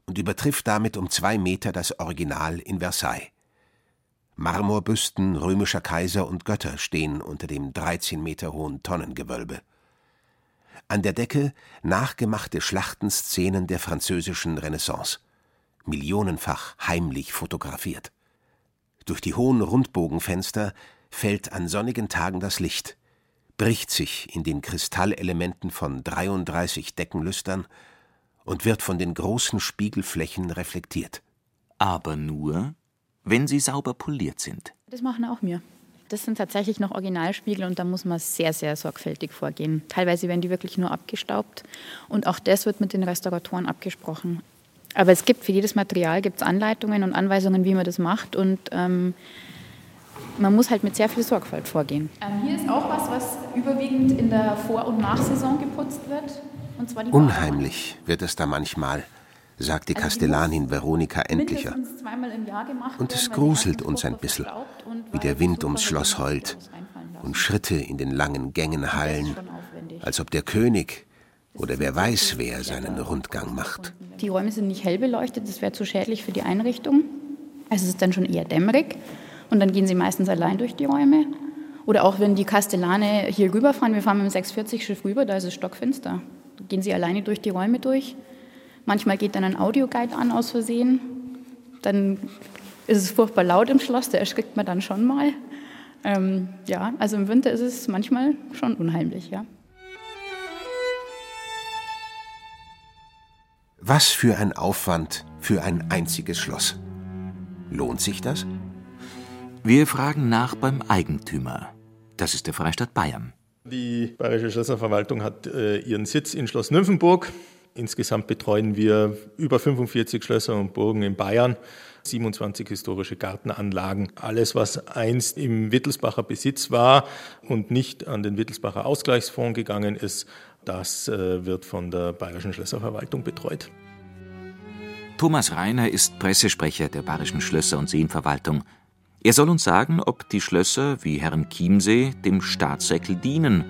und übertrifft damit um zwei Meter das Original in Versailles. Marmorbüsten römischer Kaiser und Götter stehen unter dem 13 Meter hohen Tonnengewölbe. An der Decke nachgemachte Schlachtenszenen der französischen Renaissance, millionenfach heimlich fotografiert. Durch die hohen Rundbogenfenster fällt an sonnigen Tagen das Licht, bricht sich in den Kristallelementen von 33 Deckenlüstern und wird von den großen Spiegelflächen reflektiert. Aber nur, wenn sie sauber poliert sind. Das machen auch wir. Das sind tatsächlich noch Originalspiegel und da muss man sehr, sehr sorgfältig vorgehen. Teilweise werden die wirklich nur abgestaubt und auch das wird mit den Restauratoren abgesprochen. Aber es gibt für jedes Material gibt's Anleitungen und Anweisungen, wie man das macht und ähm, man muss halt mit sehr viel Sorgfalt vorgehen. Ähm, hier ist auch was, was überwiegend in der Vor- und Nachsaison geputzt wird. Unheimlich wird es da manchmal, sagt die also Kastellanin Veronika Endlicher. Und es gruselt uns ein bisschen, wie der Wind ums Schloss heult und Schritte in den langen Gängen hallen, als ob der König oder wer weiß wer seinen Rundgang macht. Die Räume sind nicht hell beleuchtet, das wäre zu schädlich für die Einrichtung. Also es ist dann schon eher dämmerig und dann gehen sie meistens allein durch die Räume. Oder auch wenn die Kastellane hier rüberfahren, wir fahren mit dem 640-Schiff rüber, da ist es stockfinster. Da gehen sie alleine durch die Räume durch. Manchmal geht dann ein Audioguide an aus Versehen. Dann ist es furchtbar laut im Schloss, da erschrickt man dann schon mal. Ähm, ja, also im Winter ist es manchmal schon unheimlich, ja. Was für ein Aufwand für ein einziges Schloss. Lohnt sich das? Wir fragen nach beim Eigentümer. Das ist der Freistaat Bayern. Die Bayerische Schlösserverwaltung hat äh, ihren Sitz in Schloss Nymphenburg. Insgesamt betreuen wir über 45 Schlösser und Burgen in Bayern, 27 historische Gartenanlagen. Alles, was einst im Wittelsbacher Besitz war und nicht an den Wittelsbacher Ausgleichsfonds gegangen ist, das äh, wird von der Bayerischen Schlösserverwaltung betreut. Thomas Reiner ist Pressesprecher der Bayerischen Schlösser- und Seenverwaltung. Er soll uns sagen, ob die Schlösser wie Herren Chiemsee dem Staatssäckel dienen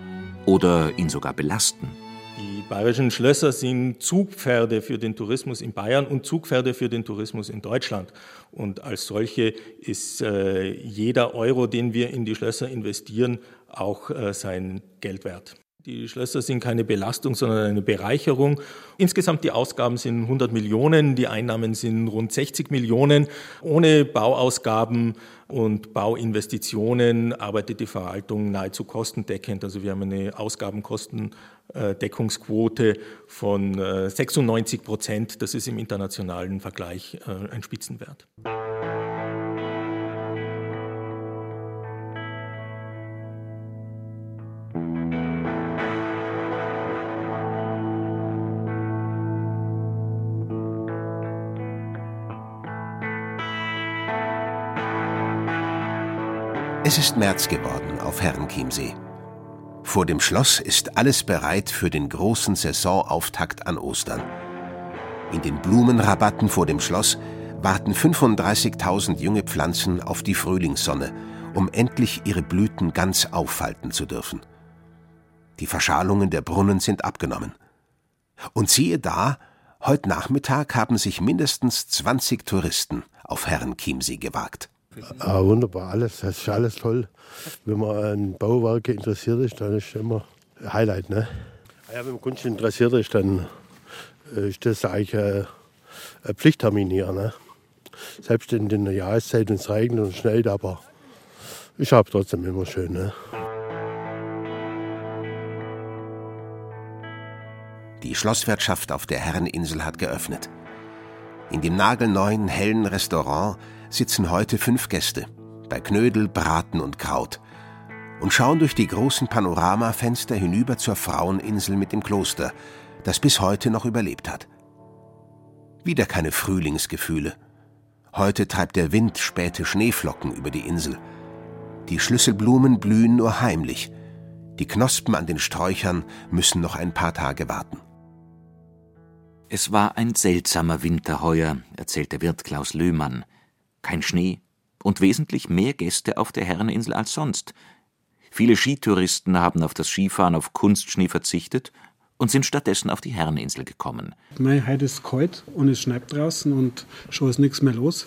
oder ihn sogar belasten. Die bayerischen Schlösser sind Zugpferde für den Tourismus in Bayern und Zugpferde für den Tourismus in Deutschland. Und als solche ist äh, jeder Euro, den wir in die Schlösser investieren, auch äh, sein Geld wert. Die Schlösser sind keine Belastung, sondern eine Bereicherung. Insgesamt die Ausgaben sind 100 Millionen, die Einnahmen sind rund 60 Millionen. Ohne Bauausgaben und Bauinvestitionen arbeitet die Verwaltung nahezu kostendeckend. Also wir haben eine Ausgabenkostendeckungsquote von 96 äh, Prozent. Das ist im internationalen Vergleich äh, ein Spitzenwert. Es ist März geworden auf Herrenchiemsee. Vor dem Schloss ist alles bereit für den großen Saisonauftakt an Ostern. In den Blumenrabatten vor dem Schloss warten 35.000 junge Pflanzen auf die Frühlingssonne, um endlich ihre Blüten ganz auffalten zu dürfen. Die Verschalungen der Brunnen sind abgenommen. Und siehe da, heute Nachmittag haben sich mindestens 20 Touristen auf Herrenchiemsee gewagt. Ah, wunderbar, alles, das ist alles toll. Wenn man an Bauwerke interessiert ist, dann ist das immer ein Highlight. Ne? Ah ja, wenn man Kunst interessiert ist, dann äh, ist das eigentlich ein, ein Pflichttermin hier. Ne? Selbst in der Jahreszeit, wenn es regnet und schneit, aber ich habe trotzdem immer schön. Ne? Die Schlosswirtschaft auf der Herreninsel hat geöffnet. In dem nagelneuen, hellen Restaurant sitzen heute fünf Gäste bei Knödel, Braten und Kraut und schauen durch die großen Panoramafenster hinüber zur Fraueninsel mit dem Kloster, das bis heute noch überlebt hat. Wieder keine Frühlingsgefühle. Heute treibt der Wind späte Schneeflocken über die Insel. Die Schlüsselblumen blühen nur heimlich. Die Knospen an den Sträuchern müssen noch ein paar Tage warten. Es war ein seltsamer Winter heuer, erzählt der Wirt Klaus Löhmann kein Schnee und wesentlich mehr Gäste auf der Herreninsel als sonst. Viele Skitouristen haben auf das Skifahren auf Kunstschnee verzichtet und sind stattdessen auf die Herreninsel gekommen. Mei, heute ist kalt und es schneit draußen und schon ist nichts mehr los.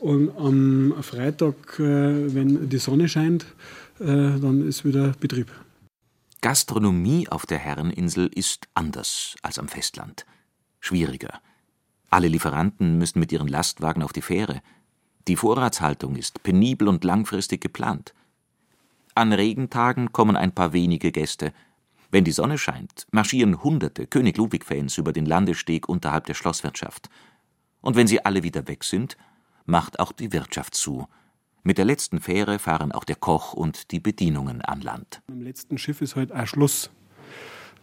Und am Freitag, äh, wenn die Sonne scheint, äh, dann ist wieder Betrieb. Gastronomie auf der Herreninsel ist anders als am Festland. Schwieriger. Alle Lieferanten müssen mit ihren Lastwagen auf die Fähre. Die Vorratshaltung ist penibel und langfristig geplant. An Regentagen kommen ein paar wenige Gäste. Wenn die Sonne scheint, marschieren hunderte König Ludwig-Fans über den Landesteg unterhalb der Schlosswirtschaft. Und wenn sie alle wieder weg sind, macht auch die Wirtschaft zu. Mit der letzten Fähre fahren auch der Koch und die Bedienungen an Land. Am letzten Schiff ist heute halt auch Schluss.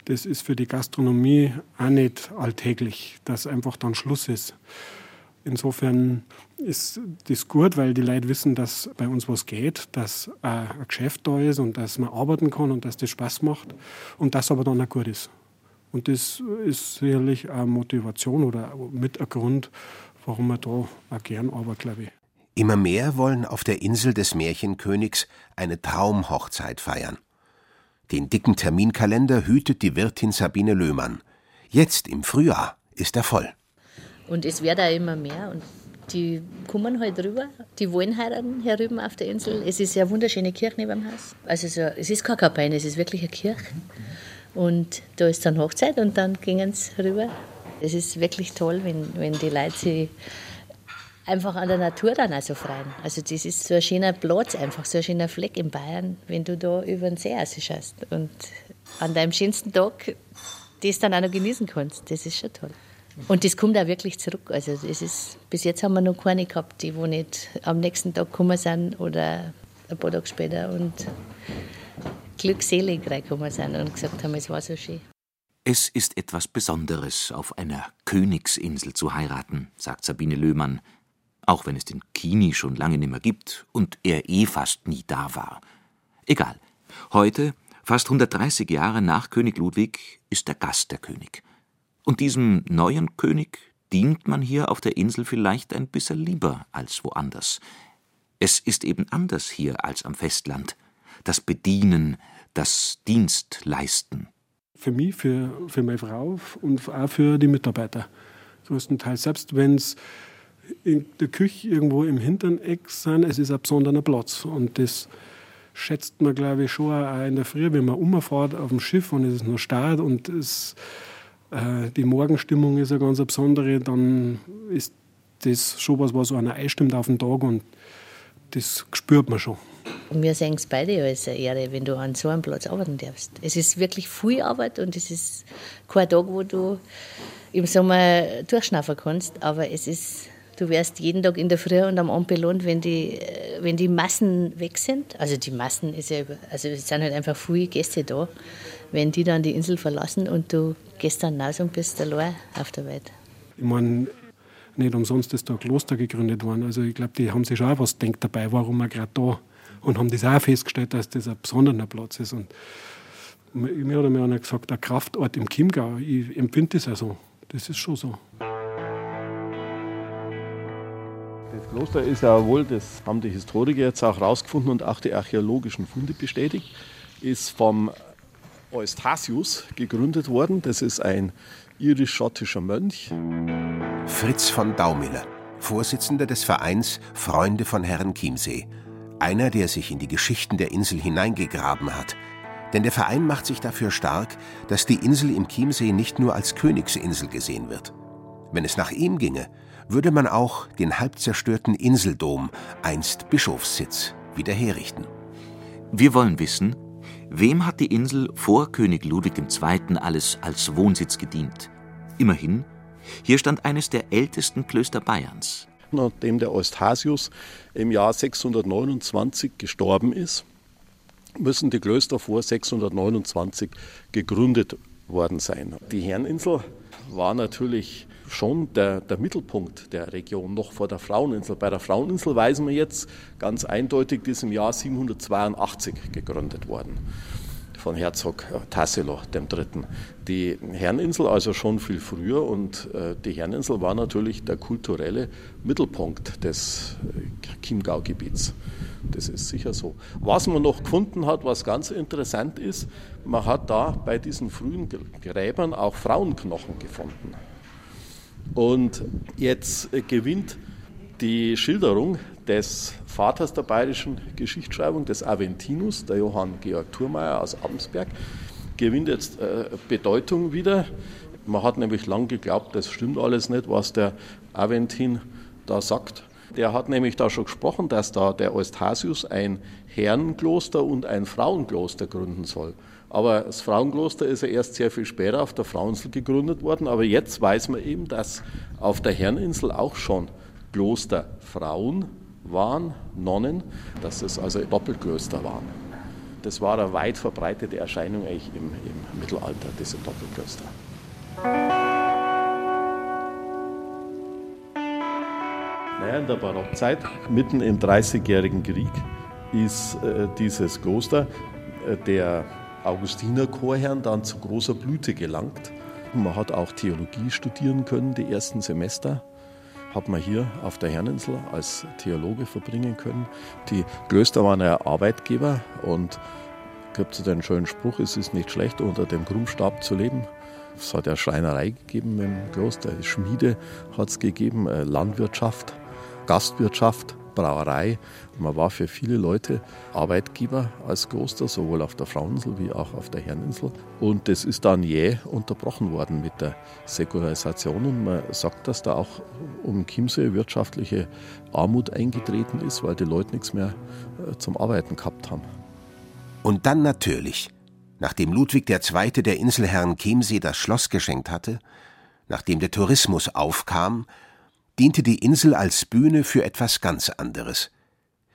Das ist für die Gastronomie auch nicht alltäglich, dass einfach dann Schluss ist. Insofern ist das gut, weil die Leute wissen, dass bei uns was geht, dass ein Geschäft da ist und dass man arbeiten kann und dass das Spaß macht und das aber dann auch gut ist. Und das ist sicherlich eine Motivation oder mit ein Grund, warum man da auch gern arbeitet, glaube ich. Immer mehr wollen auf der Insel des Märchenkönigs eine Traumhochzeit feiern. Den dicken Terminkalender hütet die Wirtin Sabine Löhmann. Jetzt im Frühjahr ist er voll. Und es wird auch immer mehr. Und die kommen halt rüber, die wollen heiraten hier rüben auf der Insel. Es ist ja eine wunderschöne Kirche neben dem Haus. Also so, es ist keine Kapelle, es ist wirklich eine Kirche. Und da ist dann Hochzeit und dann gingen sie rüber. Es ist wirklich toll, wenn, wenn die Leute sich einfach an der Natur dann auch so freuen. Also das ist so ein schöner Platz, einfach so ein schöner Fleck in Bayern, wenn du da über den See schaust und an deinem schönsten Tag das dann auch noch genießen kannst. Das ist schon toll. Und das kommt auch wirklich zurück. Also das ist, bis jetzt haben wir noch keine gehabt, die wo nicht am nächsten Tag gekommen sind oder ein paar Tage später und glückselig reingekommen sind und gesagt haben, es war so schön. Es ist etwas Besonderes, auf einer Königsinsel zu heiraten, sagt Sabine Löhmann, auch wenn es den Kini schon lange nimmer gibt und er eh fast nie da war. Egal. Heute, fast 130 Jahre nach König Ludwig, ist der Gast der König. Und diesem neuen König dient man hier auf der Insel vielleicht ein bisschen lieber als woanders. Es ist eben anders hier als am Festland. Das Bedienen, das Dienstleisten. Für mich, für, für meine Frau und auch für die Mitarbeiter. Größtenteils. Selbst wenn es in der Küche irgendwo im hinteren Eck sind, es ist ein besonderer Platz. Und das schätzt man, glaube ich, schon auch in der Früh, wenn man umfährt auf dem Schiff und es ist noch stark und es die Morgenstimmung ist eine ganz besondere, dann ist das schon was, was einer einstimmt auf den Tag und das spürt man schon. Wir sehen es beide als eine Ehre, wenn du an so einem Platz arbeiten darfst. Es ist wirklich viel Arbeit und es ist kein Tag, wo du im Sommer durchschnaufen kannst, aber es ist, du wirst jeden Tag in der Früh und am Abend belohnt, wenn die, wenn die Massen weg sind. Also die Massen ist ja, also es sind halt einfach viele Gäste da wenn die dann die Insel verlassen und du gehst dann raus und bist allein auf der Welt. Ich meine, nicht umsonst ist da Kloster gegründet worden. Also ich glaube, die haben sich schon auch was denkt dabei, warum wir gerade da und haben das auch festgestellt, dass das ein besonderer Platz ist. Und mir hat mir einer gesagt, der Kraftort im Chiemgau, ich empfinde das auch so. Das ist schon so. Das Kloster ist ja wohl, das haben die Historiker jetzt auch rausgefunden und auch die archäologischen Funde bestätigt, ist vom Eustathius gegründet worden. Das ist ein irisch-schottischer Mönch. Fritz von Daumiller, Vorsitzender des Vereins Freunde von Herrn Chiemsee. Einer, der sich in die Geschichten der Insel hineingegraben hat. Denn der Verein macht sich dafür stark, dass die Insel im Chiemsee nicht nur als Königsinsel gesehen wird. Wenn es nach ihm ginge, würde man auch den halb zerstörten Inseldom, einst Bischofssitz, wieder herrichten. Wir wollen wissen, Wem hat die Insel vor König Ludwig II. alles als Wohnsitz gedient? Immerhin, hier stand eines der ältesten Klöster Bayerns. Nachdem der Eustathius im Jahr 629 gestorben ist, müssen die Klöster vor 629 gegründet worden sein. Die Herreninsel war natürlich schon der, der, Mittelpunkt der Region, noch vor der Fraueninsel. Bei der Fraueninsel weisen wir jetzt ganz eindeutig, die ist im Jahr 782 gegründet worden von Herzog Tassilo III. Die Herreninsel also schon viel früher und äh, die Herreninsel war natürlich der kulturelle Mittelpunkt des äh, Chiemgau-Gebiets. Das ist sicher so. Was man noch gefunden hat, was ganz interessant ist, man hat da bei diesen frühen Gräbern auch Frauenknochen gefunden. Und jetzt gewinnt die Schilderung des Vaters der bayerischen Geschichtsschreibung, des Aventinus, der Johann Georg Thurmeier aus Abensberg, gewinnt jetzt äh, Bedeutung wieder. Man hat nämlich lang geglaubt, das stimmt alles nicht, was der Aventin da sagt. Der hat nämlich da schon gesprochen, dass da der Eustathius ein Herrenkloster und ein Frauenkloster gründen soll. Aber das Frauenkloster ist ja erst sehr viel später auf der Fraueninsel gegründet worden. Aber jetzt weiß man eben, dass auf der Herreninsel auch schon Klosterfrauen waren, Nonnen, dass es also Doppelklöster waren. Das war eine weit verbreitete Erscheinung eigentlich im, im Mittelalter, diese Doppelklöster. Naja, in der Barockzeit, mitten im Dreißigjährigen Krieg, ist äh, dieses Kloster äh, der Augustinerchorherren dann zu großer Blüte gelangt. Man hat auch Theologie studieren können, die ersten Semester hat man hier auf der Herreninsel als Theologe verbringen können. Die Klöster waren ja Arbeitgeber und gibt es den schönen Spruch, es ist nicht schlecht, unter dem Krummstab zu leben. Es hat ja Schreinerei gegeben im Kloster, Schmiede hat es gegeben, äh, Landwirtschaft, Gastwirtschaft, Brauerei. Man war für viele Leute Arbeitgeber als Kloster, sowohl auf der Fraueninsel wie auch auf der Herreninsel. Und das ist dann jäh unterbrochen worden mit der Säkularisation. Und man sagt, dass da auch um Chiemsee wirtschaftliche Armut eingetreten ist, weil die Leute nichts mehr äh, zum Arbeiten gehabt haben. Und dann natürlich, nachdem Ludwig II. der Inselherren Chiemsee das Schloss geschenkt hatte, nachdem der Tourismus aufkam, diente die Insel als Bühne für etwas ganz anderes,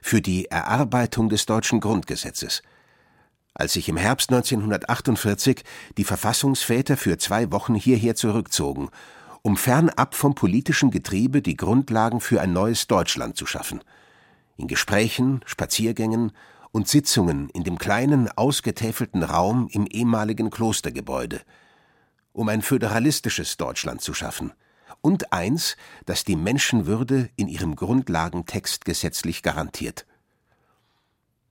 für die Erarbeitung des deutschen Grundgesetzes. Als sich im Herbst 1948 die Verfassungsväter für zwei Wochen hierher zurückzogen, um fernab vom politischen Getriebe die Grundlagen für ein neues Deutschland zu schaffen. In Gesprächen, Spaziergängen und Sitzungen in dem kleinen, ausgetäfelten Raum im ehemaligen Klostergebäude, um ein föderalistisches Deutschland zu schaffen – und eins, das die Menschenwürde in ihrem Grundlagentext gesetzlich garantiert.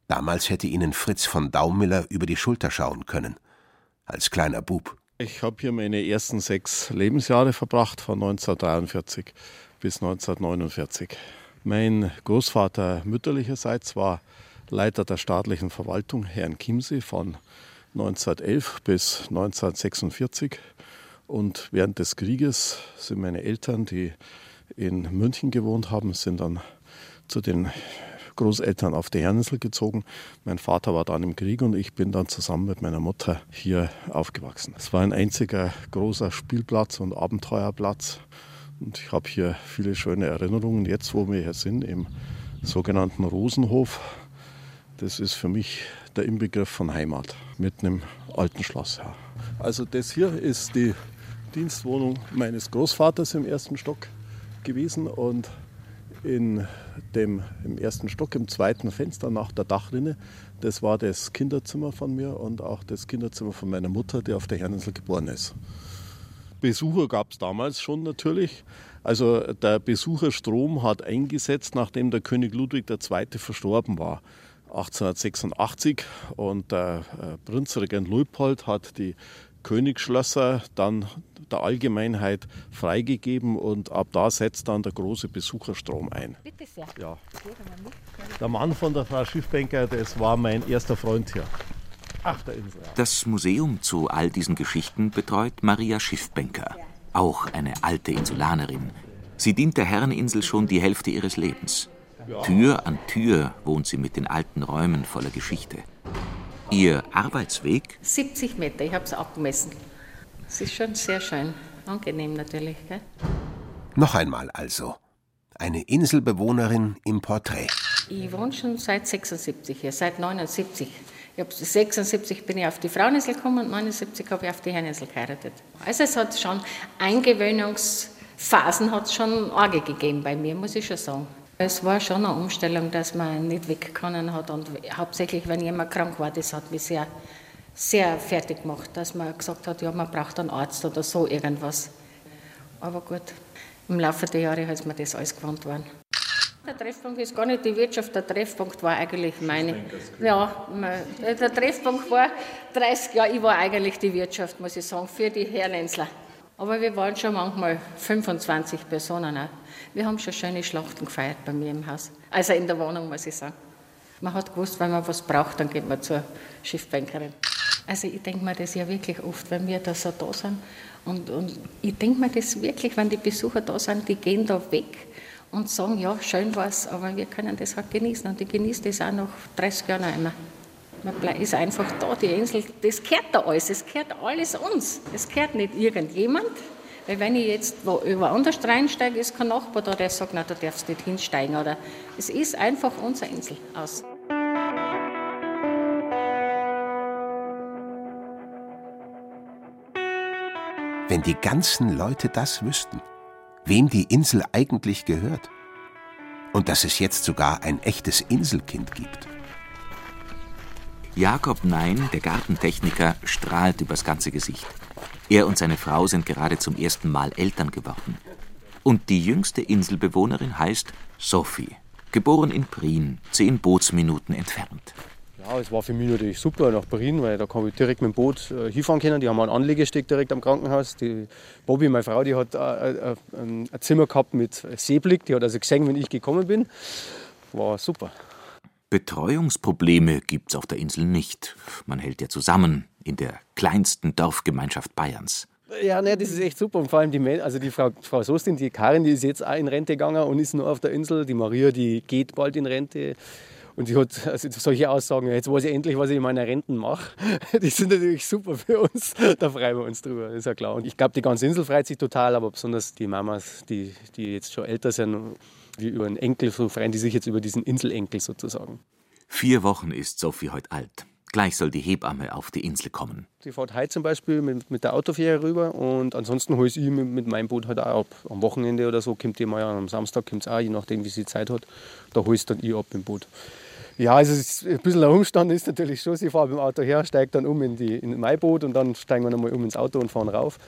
Damals hätte ihnen Fritz von Daumiller über die Schulter schauen können, als kleiner Bub. Ich habe hier meine ersten sechs Lebensjahre verbracht, von 1943 bis 1949. Mein Großvater mütterlicherseits war Leiter der staatlichen Verwaltung, Herrn Chiemsee, von 1911 bis 1946 und während des Krieges sind meine Eltern, die in München gewohnt haben, sind dann zu den Großeltern auf die Herninsel gezogen. Mein Vater war dann im Krieg und ich bin dann zusammen mit meiner Mutter hier aufgewachsen. Es war ein einziger großer Spielplatz und Abenteuerplatz. Und ich habe hier viele schöne Erinnerungen. Jetzt, wo wir hier sind, im sogenannten Rosenhof, das ist für mich der Inbegriff von Heimat, mitten im alten Schloss. Ja. Also das hier ist die Dienstwohnung meines Großvaters im ersten Stock gewesen und in dem, im ersten Stock, im zweiten Fenster nach der Dachrinne, das war das Kinderzimmer von mir und auch das Kinderzimmer von meiner Mutter, die auf der Herreninsel geboren ist. Besucher gab es damals schon natürlich. Also der Besucherstrom hat eingesetzt, nachdem der König Ludwig II. verstorben war. 1886 und der äh, Prinzregent Luitpold hat die Königsschlösser dann der Allgemeinheit freigegeben und ab da setzt dann der große Besucherstrom ein. Bitte sehr. Ja. Der Mann von der Frau Schiffbanker, das war mein erster Freund hier. Auf der Insel. Das Museum zu all diesen Geschichten betreut Maria Schiffbanker, auch eine alte Insulanerin. Sie dient der Herreninsel schon die Hälfte ihres Lebens. Tür an Tür wohnt sie mit den alten Räumen voller Geschichte. Ihr Arbeitsweg? 70 Meter, ich habe es abgemessen. Es ist schon sehr schön, angenehm natürlich. Gell? Noch einmal also. Eine Inselbewohnerin im Porträt. Ich wohne schon seit 76 hier, seit 79. Ich hab, 76 bin ich auf die Fraueninsel gekommen und 79 habe ich auf die Herreninsel geheiratet. Also es hat schon Eingewöhnungsphasen hat schon arge gegeben bei mir, muss ich schon sagen. Es war schon eine Umstellung, dass man nicht weg können hat und hauptsächlich, wenn jemand krank war, das hat mich sehr, sehr fertig gemacht, dass man gesagt hat, ja, man braucht einen Arzt oder so irgendwas. Aber gut, im Laufe der Jahre ist mir das alles gewohnt worden. Der Treffpunkt ist gar nicht die Wirtschaft, der Treffpunkt war eigentlich meine. Ja, der Treffpunkt war 30 Jahre, ich war eigentlich die Wirtschaft, muss ich sagen, für die Herrlenzler. Aber wir waren schon manchmal 25 Personen auch. Wir haben schon schöne Schlachten gefeiert bei mir im Haus. Also in der Wohnung, muss ich sagen. Man hat gewusst, wenn man was braucht, dann geht man zur Schiffbankerin. Also ich denke mir das ja wirklich oft, wenn wir da so da sind. Und, und ich denke mir das wirklich, wenn die Besucher da sind, die gehen da weg und sagen, ja, schön war es, aber wir können das halt genießen. Und ich genieße das auch noch 30 Jahre noch immer. Man ist einfach da, die Insel, das gehört da alles, es gehört alles uns. Es gehört nicht irgendjemand, weil wenn ich jetzt wo woanders reinsteige, ist kein Nachbar da, der sagt, na, du darfst nicht hinsteigen. Oder es ist einfach unsere Insel aus. Wenn die ganzen Leute das wüssten, wem die Insel eigentlich gehört. Und dass es jetzt sogar ein echtes Inselkind gibt. Jakob Nein, der Gartentechniker, strahlt übers ganze Gesicht. Er und seine Frau sind gerade zum ersten Mal Eltern geworden. Und die jüngste Inselbewohnerin heißt Sophie, geboren in Prien, zehn Bootsminuten entfernt. Ja, es war für mich natürlich super nach Berlin, weil da kann ich direkt mit dem Boot äh, hinfahren können. Die haben einen Anlegesteg direkt am Krankenhaus. Die Bobby, meine Frau, die hat äh, äh, ein Zimmer gehabt mit Seeblick. Die hat also gesehen, wenn ich gekommen bin. War super. Betreuungsprobleme gibt's auf der Insel nicht. Man hält ja zusammen in der kleinsten Dorfgemeinschaft Bayerns. Ja, ne, das ist echt super. Und vor allem die, also die Frau, Frau Sostin, die Karin, die ist jetzt auch in Rente gegangen und ist nur auf der Insel. Die Maria, die geht bald in Rente. Und die hat also solche Aussagen, jetzt weiß ich endlich, was ich in meiner Renten mache. Die sind natürlich super für uns. Da freuen wir uns drüber, ist ja klar. Und ich glaube, die ganze Insel freut sich total, aber besonders die Mamas, die, die jetzt schon älter sind, wie über einen Enkel, so freuen die sich jetzt über diesen Inselenkel sozusagen. Vier Wochen ist Sophie heute alt. Gleich soll die Hebamme auf die Insel kommen. Sie fährt heute zum Beispiel mit, mit der Autofähre rüber und ansonsten hole ich sie mit, mit, meinem Boot halt auch ab. Am Wochenende oder so kommt die mal, am Samstag kommt es auch, je nachdem wie sie Zeit hat. Da hole ich dann ich ab im Boot. Ja, also ein bisschen ein Umstand ist natürlich schon, sie fährt mit dem Auto her, steigt dann um in, die, in mein Boot und dann steigen wir nochmal um ins Auto und fahren rauf.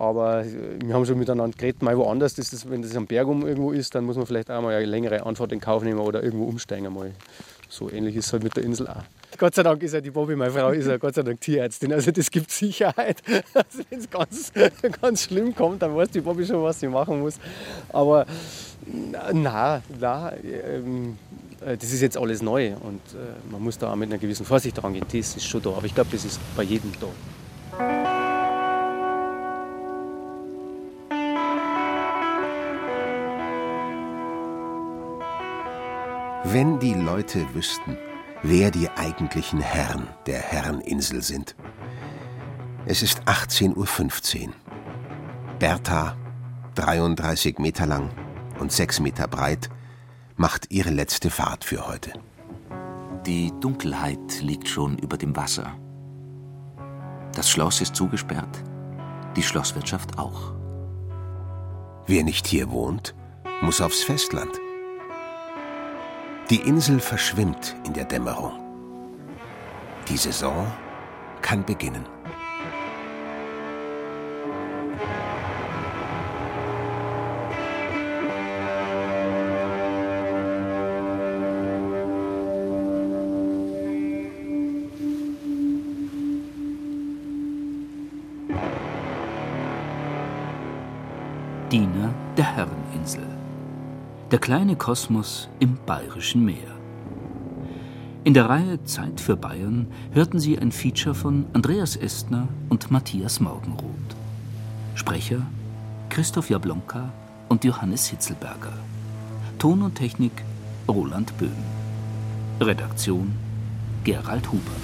Aber wir haben schon miteinander geredet, mal woanders, das wenn das am Berg um irgendwo ist, dann muss man vielleicht auch mal eine längere Anfahrt in Kauf nehmen oder irgendwo umsteigen. Mal. So ähnlich ist es halt mit der Insel auch. Gott sei Dank ist ja die Bobby, meine Frau, ist ja Gott sei Dank Tierärztin. Also das gibt Sicherheit. Also wenn es ganz, ganz schlimm kommt, dann weiß die Bobby schon, was sie machen muss. Aber na, na, ähm, das ist jetzt alles neu und äh, man muss da auch mit einer gewissen Vorsicht rangehen. Das ist schon da. Aber ich glaube, das ist bei jedem da. Wenn die Leute wüssten, wer die eigentlichen Herren der Herreninsel sind. Es ist 18.15 Uhr. Bertha, 33 Meter lang und 6 Meter breit, macht ihre letzte Fahrt für heute. Die Dunkelheit liegt schon über dem Wasser. Das Schloss ist zugesperrt, die Schlosswirtschaft auch. Wer nicht hier wohnt, muss aufs Festland. Die Insel verschwimmt in der Dämmerung. Die Saison kann beginnen. Diener der Herreninsel. Der kleine Kosmos im Bayerischen Meer. In der Reihe Zeit für Bayern hörten Sie ein Feature von Andreas Estner und Matthias Morgenroth. Sprecher Christoph Jablonka und Johannes Hitzelberger. Ton und Technik Roland Böhm. Redaktion Gerald Huber.